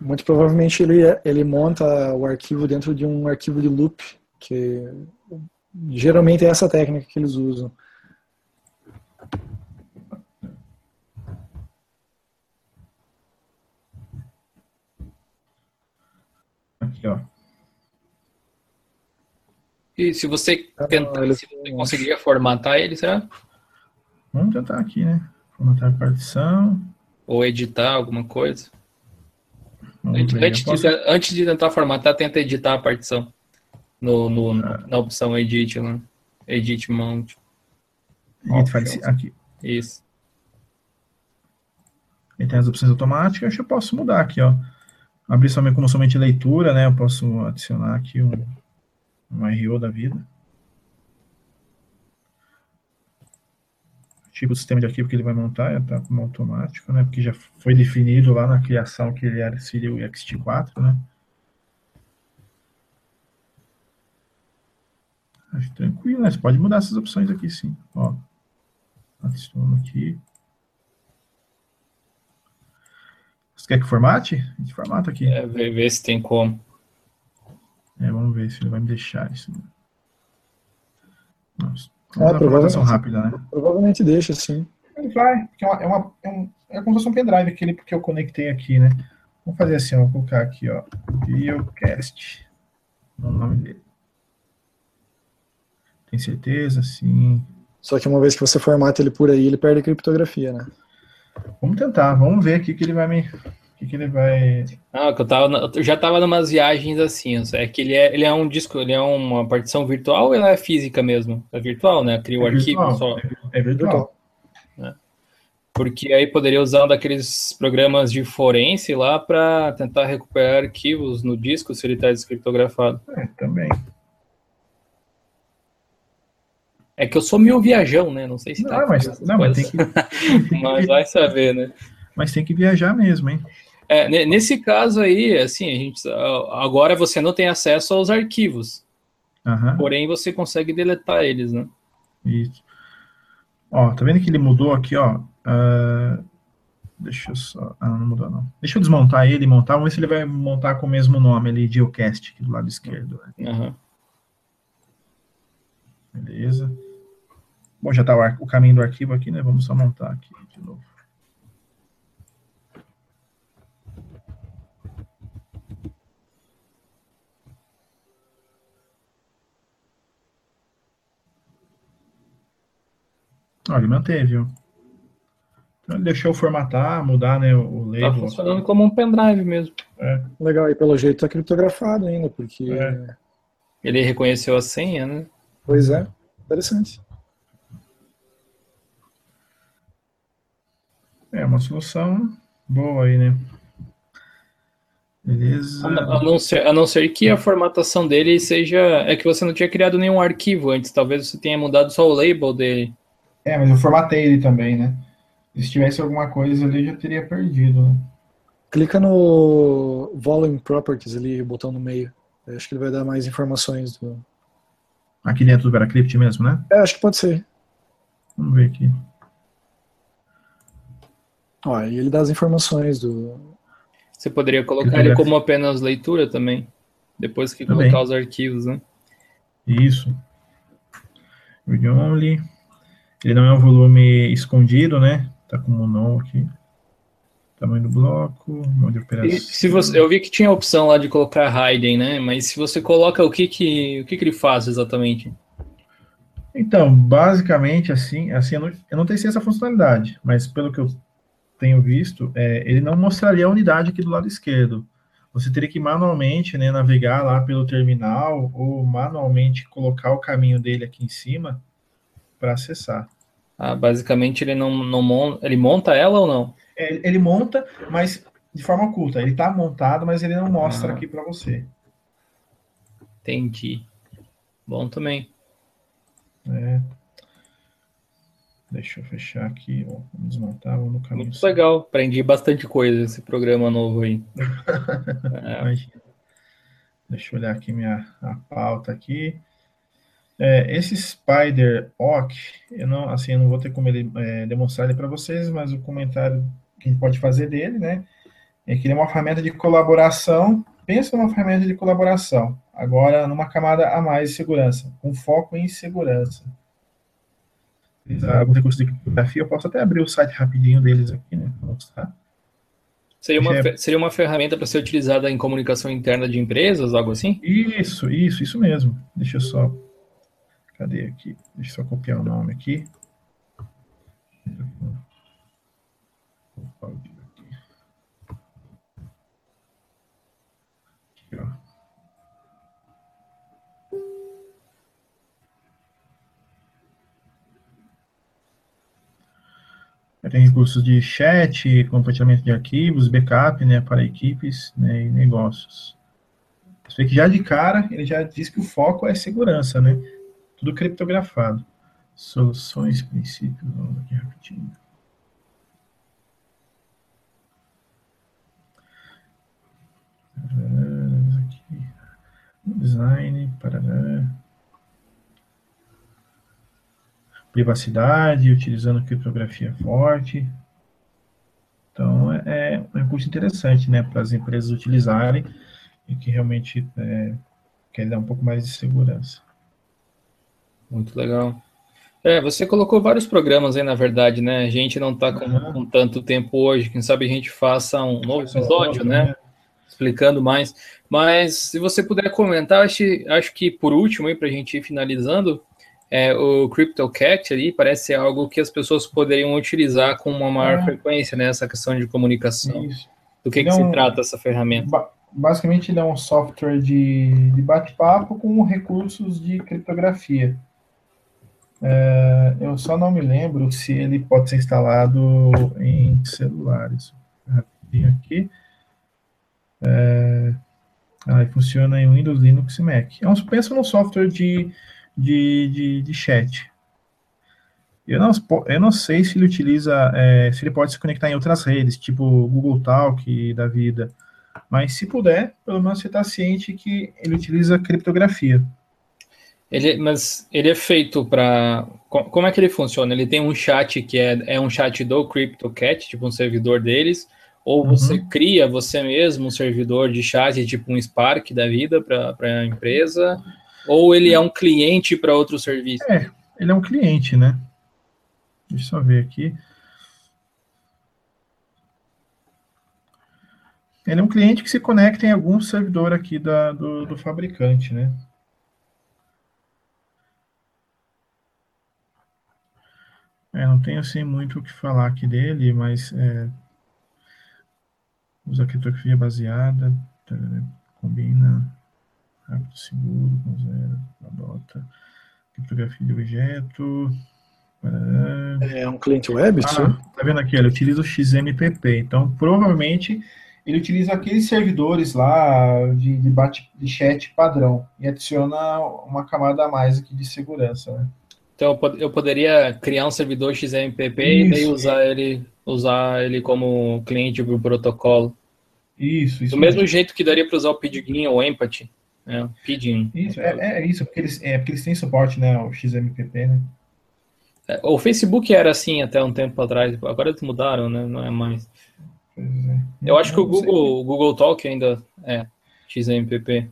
Muito provavelmente ele, ele monta o arquivo dentro de um arquivo de loop, que geralmente é essa técnica que eles usam. Aqui, ó. E se você ah, tentar, se você conseguir formatar ele, será? Vamos tentar aqui, né? Formatar a partição. Ou editar alguma coisa. Antes, posso... de, antes, de, tentar formatar, tenta editar a partição no, no na opção Edit, né? Edit Mount. Edit aqui. Isso. E tem as opções automáticas, eu posso mudar aqui, ó. Abrir somente como somente leitura, né? Eu posso adicionar aqui um, um RO da vida. Tipo o sistema de arquivo que ele vai montar, está como automático, né? Porque já foi definido lá na criação que ele era seria o ext4, né? Acho tranquilo, né? Você pode mudar essas opções aqui sim. Ó, adiciono aqui. Você quer que formate? A gente formata aqui. É, ver, ver se tem como. É, vamos ver se ele vai me deixar isso. Nossa. É, provavelmente, rápida, né? Provavelmente deixa, sim. Ele vai, porque é, uma, é, uma, é, um, é como se fosse um pendrive aquele que eu conectei aqui, né? Vamos fazer assim, ó, vou colocar aqui, ó, Biocast, o nome dele. Tem certeza? Sim. Só que uma vez que você formata ele por aí, ele perde a criptografia, né? Vamos tentar, vamos ver aqui que ele vai me que, que ele vai. Ah, que eu, tava, eu já tava numas viagens assim, é que ele é, ele é um disco, ele é uma partição virtual ou ela é física mesmo? É virtual, né? Cria o é arquivo virtual, só. É, é virtual. É. Porque aí poderia usar um daqueles programas de forense lá para tentar recuperar arquivos no disco se ele está descriptografado. É, também. É que eu sou meio viajão, né? Não sei se tá. Não, mas, não, mas tem que. mas vai saber, né? Mas tem que viajar mesmo, hein? É, nesse caso aí, assim, a gente, agora você não tem acesso aos arquivos. Uhum. Porém, você consegue deletar eles, né? Isso. Ó, tá vendo que ele mudou aqui, ó? Uh, deixa eu só. Ah, não mudou, não. Deixa eu desmontar ele e montar. Vamos ver se ele vai montar com o mesmo nome ali, Geocast, aqui do lado esquerdo. Né? Uhum. Beleza. Bom, já tá o, o caminho do arquivo aqui, né? Vamos só montar aqui de novo. Olha, ele manteve, ó. Então ele deixou formatar, mudar, né, o label. Tá funcionando como um pendrive mesmo. É. Legal, e pelo jeito tá criptografado ainda, porque... É. Ele reconheceu a senha, né? Pois é, interessante. É uma solução boa aí, né? Beleza. A não, ser, a não ser que a formatação dele seja. É que você não tinha criado nenhum arquivo antes, talvez você tenha mudado só o label dele. É, mas eu formatei ele também, né? Se tivesse alguma coisa ali, já teria perdido. Né? Clica no Volume Properties ali, o botão no meio. Eu acho que ele vai dar mais informações. Do... Aqui dentro do VeraCrypt mesmo, né? É, acho que pode ser. Vamos ver aqui. Ó, e ele dá as informações do. Você poderia colocar ele como apenas leitura também. Depois que também. colocar os arquivos, né? Isso. Read only. Ele não é um volume escondido, né? Tá como não aqui. Tamanho do bloco, modo de operação. E se você, eu vi que tinha a opção lá de colocar hiding, né? Mas se você coloca o que que, o que, que ele faz exatamente? Então, basicamente, assim, assim eu, não, eu não testei essa funcionalidade, mas pelo que eu tenho visto, é, ele não mostraria a unidade aqui do lado esquerdo. Você teria que manualmente né, navegar lá pelo terminal ou manualmente colocar o caminho dele aqui em cima para acessar. Ah, basicamente ele não, não monta, ele monta ela ou não? É, ele monta, mas de forma oculta. Ele está montado, mas ele não mostra ah. aqui para você. Entendi. Bom também. É. Deixa eu fechar aqui, ó. Vamos desmontar, vamos no caminho. Muito legal, aprendi bastante coisa esse programa novo aí. é. Deixa eu olhar aqui minha a pauta aqui. É, esse Spider Ock, eu não, assim, eu não vou ter como ele, é, demonstrar ele para vocês, mas o comentário que a gente pode fazer dele, né, é que ele é uma ferramenta de colaboração. Pensa numa ferramenta de colaboração, agora numa camada a mais de segurança, com foco em segurança. Algum recurso de criptografia, eu posso até abrir o site rapidinho deles aqui, né, para mostrar. Seria uma, é... seria uma ferramenta para ser utilizada em comunicação interna de empresas, algo assim? Isso, isso, isso mesmo. Deixa eu só Cadê aqui? Deixa eu só copiar o nome aqui. Aqui, ó. Tem recursos de chat, compartilhamento de arquivos, backup né, para equipes né, e negócios. Você vê que já de cara ele já diz que o foco é segurança, né? Tudo criptografado. Soluções, princípios, vamos aqui rapidinho. Aqui. Design, parará. Privacidade, utilizando criptografia forte. Então, é, é um recurso interessante, né, para as empresas utilizarem e que realmente é, quer dar um pouco mais de segurança. Muito legal. É, você colocou vários programas aí, na verdade, né? A gente não está com, uhum. com, tanto tempo hoje. Quem sabe a gente faça um novo episódio, né? né? Explicando mais. Mas se você puder comentar, acho, acho que por último, aí, para a gente ir finalizando, é, o CryptoCat ali parece ser algo que as pessoas poderiam utilizar com uma maior é. frequência, né? Essa questão de comunicação. Isso. Do que, que se trata essa ferramenta? Basicamente, ele é um software de, de bate-papo com recursos de criptografia. É, eu só não me lembro se ele pode ser instalado em celulares. Rapidinho aqui. É, ah, funciona em Windows, Linux e Mac. É um, pensa num software de, de, de, de chat. Eu não, eu não sei se ele utiliza, é, se ele pode se conectar em outras redes, tipo Google Talk da vida. Mas se puder, pelo menos você está ciente que ele utiliza criptografia. Ele, mas ele é feito para. Como é que ele funciona? Ele tem um chat que é, é um chat do CryptoCat, tipo um servidor deles, ou uhum. você cria você mesmo um servidor de chat, tipo um Spark da vida para a empresa, ou ele é um cliente para outro serviço? É, ele é um cliente, né? Deixa eu só ver aqui. Ele é um cliente que se conecta em algum servidor aqui da, do, do fabricante, né? É, não tenho assim muito o que falar aqui dele, mas é, usa criptografia baseada, tá, combina rápido seguro com zero, adota criptografia de objeto. É um cliente web, ah, Tá vendo aqui? Ele utiliza o XMPP, então provavelmente ele utiliza aqueles servidores lá de, de, bate, de chat padrão e adiciona uma camada a mais aqui de segurança, né? Então eu poderia criar um servidor XMPP isso. e daí usar ele, usar ele como cliente para o protocolo. Isso, isso. Do mesmo jeito que daria para usar o Pidgin ou o Empathy. Né? Pidgin. Isso, é, é, isso, porque eles, é, porque eles têm suporte, né? O XMPP, né? É, o Facebook era assim até um tempo atrás, agora eles mudaram, né? Não é mais. É. Eu acho que o Google, o Google Talk ainda é XMPP.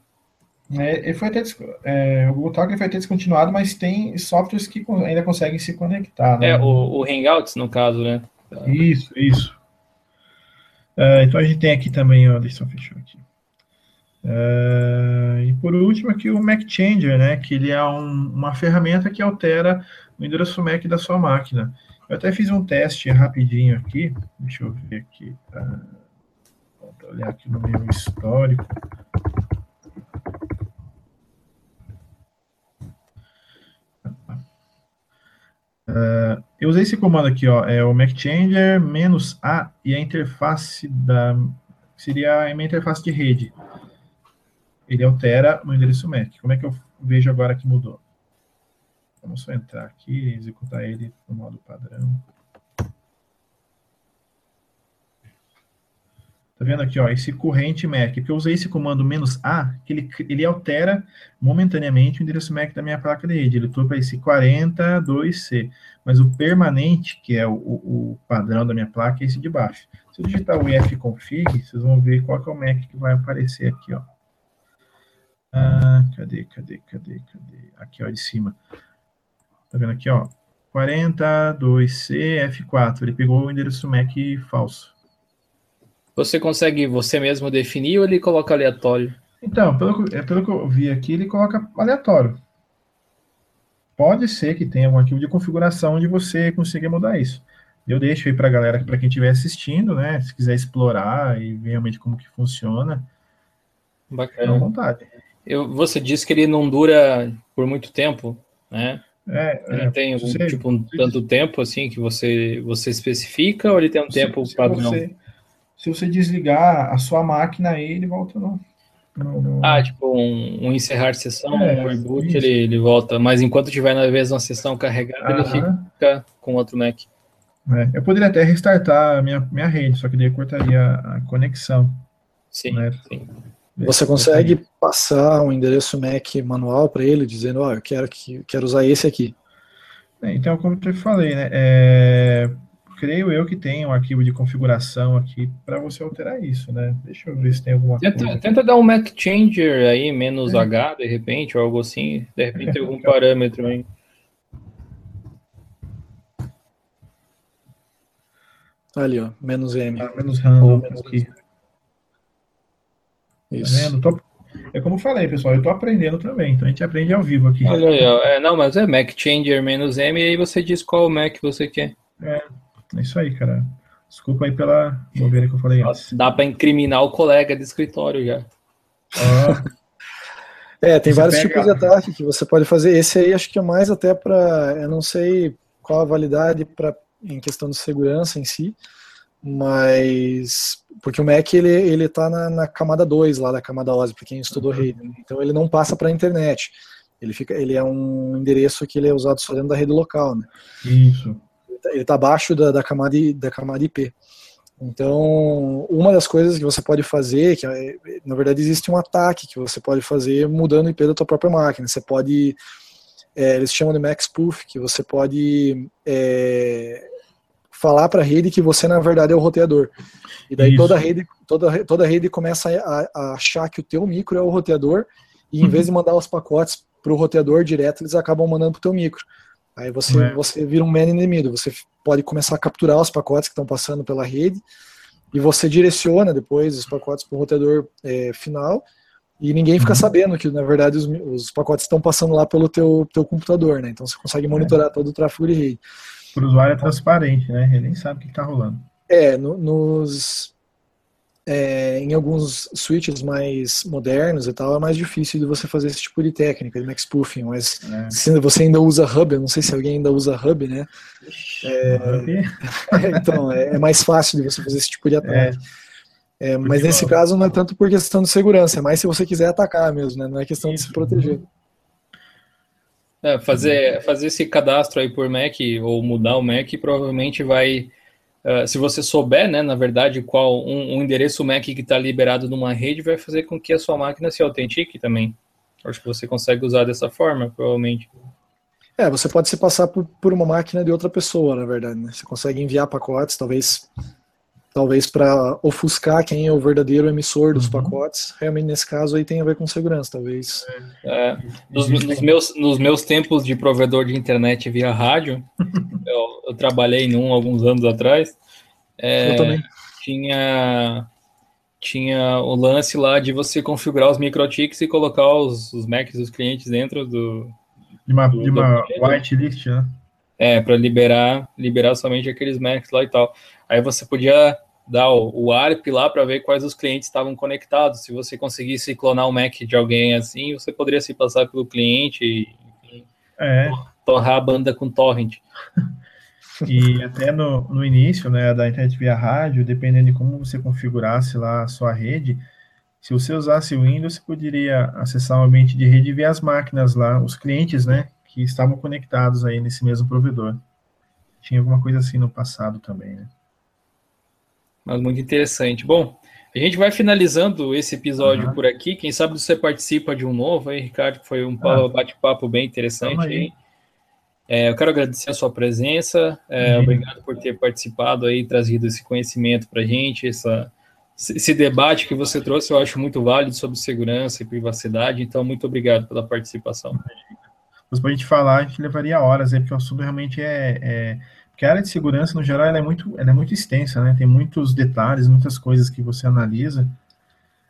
É, ele foi até, é, o Google Talk foi até descontinuado, mas tem softwares que ainda conseguem se conectar. Né? É, o, o Hangouts, no caso, né? Isso, isso. Uh, então a gente tem aqui também, ó, deixa eu fechar aqui. Uh, e por último aqui o Mac Changer, né? Que ele é um, uma ferramenta que altera o endereço MAC da sua máquina. Eu até fiz um teste rapidinho aqui. Deixa eu ver aqui. Uh, vou olhar aqui no meu histórico. Uh, eu usei esse comando aqui, ó, é o MacChanger menos A e a interface da seria a minha interface de rede. Ele altera o endereço MAC. Como é que eu vejo agora que mudou? Vamos só entrar aqui e executar ele no modo padrão. Tá vendo aqui, ó, esse corrente MAC, porque eu usei esse comando "-a", que ele, ele altera momentaneamente o endereço MAC da minha placa de rede. Ele para esse 42C, mas o permanente, que é o, o, padrão da minha placa, é esse de baixo. Se eu digitar o ifconfig, vocês vão ver qual que é o MAC que vai aparecer aqui, ó. Ah, cadê, cadê, cadê, cadê? Aqui, ó, de cima. Tá vendo aqui, ó? 42C F4. Ele pegou o endereço MAC falso. Você consegue você mesmo definir ou ele coloca aleatório? Então, pelo, é, pelo que eu vi aqui, ele coloca aleatório. Pode ser que tenha algum arquivo de configuração onde você consiga mudar isso. Eu deixo aí para a galera, para quem estiver assistindo, né? Se quiser explorar e ver realmente como que funciona. Bacana. à vontade. Eu, você disse que ele não dura por muito tempo, né? É, ele é, tem você, tipo um tanto tempo assim que você você especifica ou ele tem um se, tempo padrão? Você, se você desligar a sua máquina aí, ele volta no... Ah, tipo, um, um, encerrar sessão, é, um reboot, ele, ele volta. Mas enquanto tiver na mesma sessão carregada, ele fica com outro Mac. É, eu poderia até restartar a minha, minha rede, só que daí cortaria a conexão. Sim, né? sim. Você consegue passar um endereço MAC manual para ele, dizendo, ó, oh, eu quero, que, quero usar esse aqui. É, então, como eu falei, né, é, creio eu que tem um arquivo de configuração aqui para você alterar isso, né? Deixa eu ver se tem alguma tenta, coisa. Tenta dar um Mac Changer aí, menos é. H, de repente, ou algo assim. De repente tem algum parâmetro aí. Ali, ó, menos M. Ah, menos RAM ou menos aqui. Tá isso. Tá é como eu falei, pessoal, eu estou aprendendo também, então a gente aprende ao vivo aqui. Olha aí, ó. É, não, mas é Mac Changer menos M, e aí você diz qual Mac você quer. É, é isso aí, cara. Desculpa aí pela bobeira que eu falei antes. Dá para incriminar o colega de escritório já. é, tem você vários pega... tipos de ataque que você pode fazer. Esse aí acho que é mais até para, eu não sei qual a validade para em questão de segurança em si, mas porque o Mac ele ele está na, na, camada 2 lá da camada OSI, para quem estudou uhum. rede. Então ele não passa para a internet. Ele fica, ele é um endereço que ele é usado só dentro da rede local, né? Isso ele está abaixo da, da, camada, da camada IP. Então, uma das coisas que você pode fazer, que é, na verdade existe um ataque que você pode fazer mudando o IP da tua própria máquina. Você pode é, eles chamam de Mac Spoof, que você pode é, falar para a rede que você na verdade é o roteador. E daí toda a rede, toda, toda a rede começa a, a, achar que o teu micro é o roteador e em uhum. vez de mandar os pacotes para o roteador direto, eles acabam mandando para o teu micro. Aí você, é. você vira um man inimigo. Você pode começar a capturar os pacotes que estão passando pela rede e você direciona depois os pacotes para o roteador é, final e ninguém fica uhum. sabendo que na verdade os, os, pacotes estão passando lá pelo teu, teu computador, né? Então você consegue monitorar é. todo o tráfego de rede. Para o usuário é transparente, né? Ele nem sabe o que está rolando. É, no, nos, é, em alguns switches mais modernos e tal, é mais difícil de você fazer esse tipo de técnica de Mac Spoofing, mas é. se você ainda usa Hub, eu não sei se alguém ainda usa Hub, né? É, então, é, é, mais fácil de você fazer esse tipo de ataque. É. é mas nesse caso não é tanto por questão de segurança, é mais se você quiser atacar mesmo, né? Não é questão de se proteger. É, fazer, fazer esse cadastro aí por Mac ou mudar o Mac provavelmente vai Uh, se você souber, né, na verdade, qual um, um endereço MAC que está liberado numa rede, vai fazer com que a sua máquina se autentique também. Acho que você consegue usar dessa forma, provavelmente. É, você pode se passar por, por uma máquina de outra pessoa, na verdade. Né? Você consegue enviar pacotes, talvez talvez para ofuscar quem é o verdadeiro emissor dos uhum. pacotes. Realmente, nesse caso, aí tem a ver com segurança, talvez. É, nos, nos, meus, nos meus tempos de provedor de internet via rádio, eu, eu, trabalhei num alguns anos atrás. É, eu também. Tinha, tinha o lance lá de você configurar os microtics e colocar os, os Macs dos clientes dentro do. De uma, do, de uma whitelist, né? É, para liberar, liberar somente aqueles Macs lá e tal. Aí você podia dar o, o ARP lá para ver quais os clientes estavam conectados. Se você conseguisse clonar o Mac de alguém assim, você poderia se passar pelo cliente e enfim, é. torrar a banda com torrent. E até no, no início né, da internet via rádio, dependendo de como você configurasse lá a sua rede, se você usasse o Windows, você poderia acessar o ambiente de rede via as máquinas lá, os clientes, né, que estavam conectados aí nesse mesmo provedor. Tinha alguma coisa assim no passado também, né? Mas muito interessante. Bom, a gente vai finalizando esse episódio uhum. por aqui. Quem sabe você participa de um novo aí, Ricardo, foi um ah. bate-papo bem interessante. É, eu quero agradecer a sua presença, é, uhum. obrigado por ter participado aí, trazido esse conhecimento para a gente, essa, esse debate que você trouxe, eu acho muito válido sobre segurança e privacidade, então muito obrigado pela participação. Mas para a gente falar, a gente levaria horas, aí, porque o assunto realmente é, é porque a área de segurança, no geral, ela é muito, ela é muito extensa, né? Tem muitos detalhes, muitas coisas que você analisa.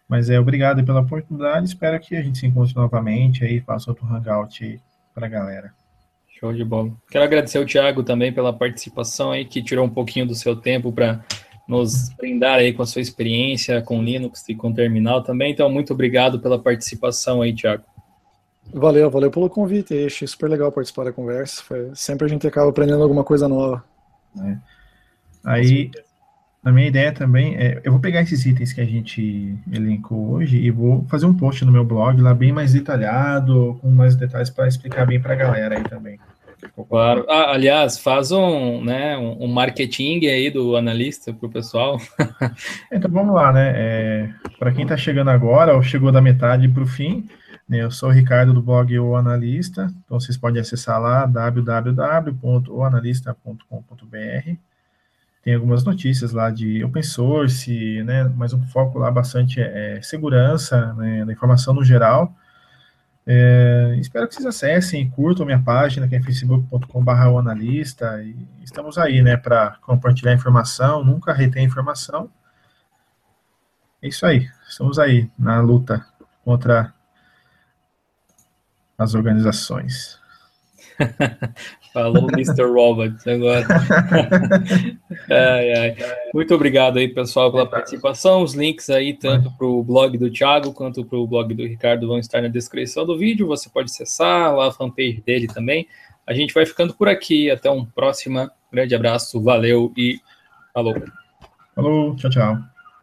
Mas é obrigado pela oportunidade. Espero que a gente se encontre novamente aí, faça outro hangout aí para a galera. Show de bola. Quero agradecer ao Thiago também pela participação aí, que tirou um pouquinho do seu tempo para nos brindar aí com a sua experiência com Linux e com Terminal também. Então, muito obrigado pela participação aí, Thiago. Valeu, valeu pelo convite. Achei super legal participar da conversa. Foi, sempre a gente acaba aprendendo alguma coisa nova. É. Aí, a minha ideia também é, eu vou pegar esses itens que a gente elencou hoje e vou fazer um post no meu blog lá bem mais detalhado, com mais detalhes para explicar bem para a galera aí também. Claro. Ah, aliás, faz um, né, um marketing aí do analista para o pessoal. então vamos lá, né? É, para quem está chegando agora ou chegou da metade para o fim, eu sou o Ricardo do blog O Analista, então vocês podem acessar lá www.oanalista.com.br. Tem algumas notícias lá de open source, né, mas um foco lá bastante é, é segurança, né, da informação no geral. É, espero que vocês acessem e curtam minha página, que é facebook.com.br analista. Estamos aí, né, para compartilhar informação, nunca reter informação. É isso aí, estamos aí na luta contra as organizações. Falou Mr. Robots agora. ai, ai. Muito obrigado aí, pessoal, pela participação. Os links aí, tanto para o blog do Thiago quanto para o blog do Ricardo, vão estar na descrição do vídeo. Você pode acessar lá a fanpage dele também. A gente vai ficando por aqui. Até um próximo. Grande abraço, valeu e falou. Falou, tchau, tchau.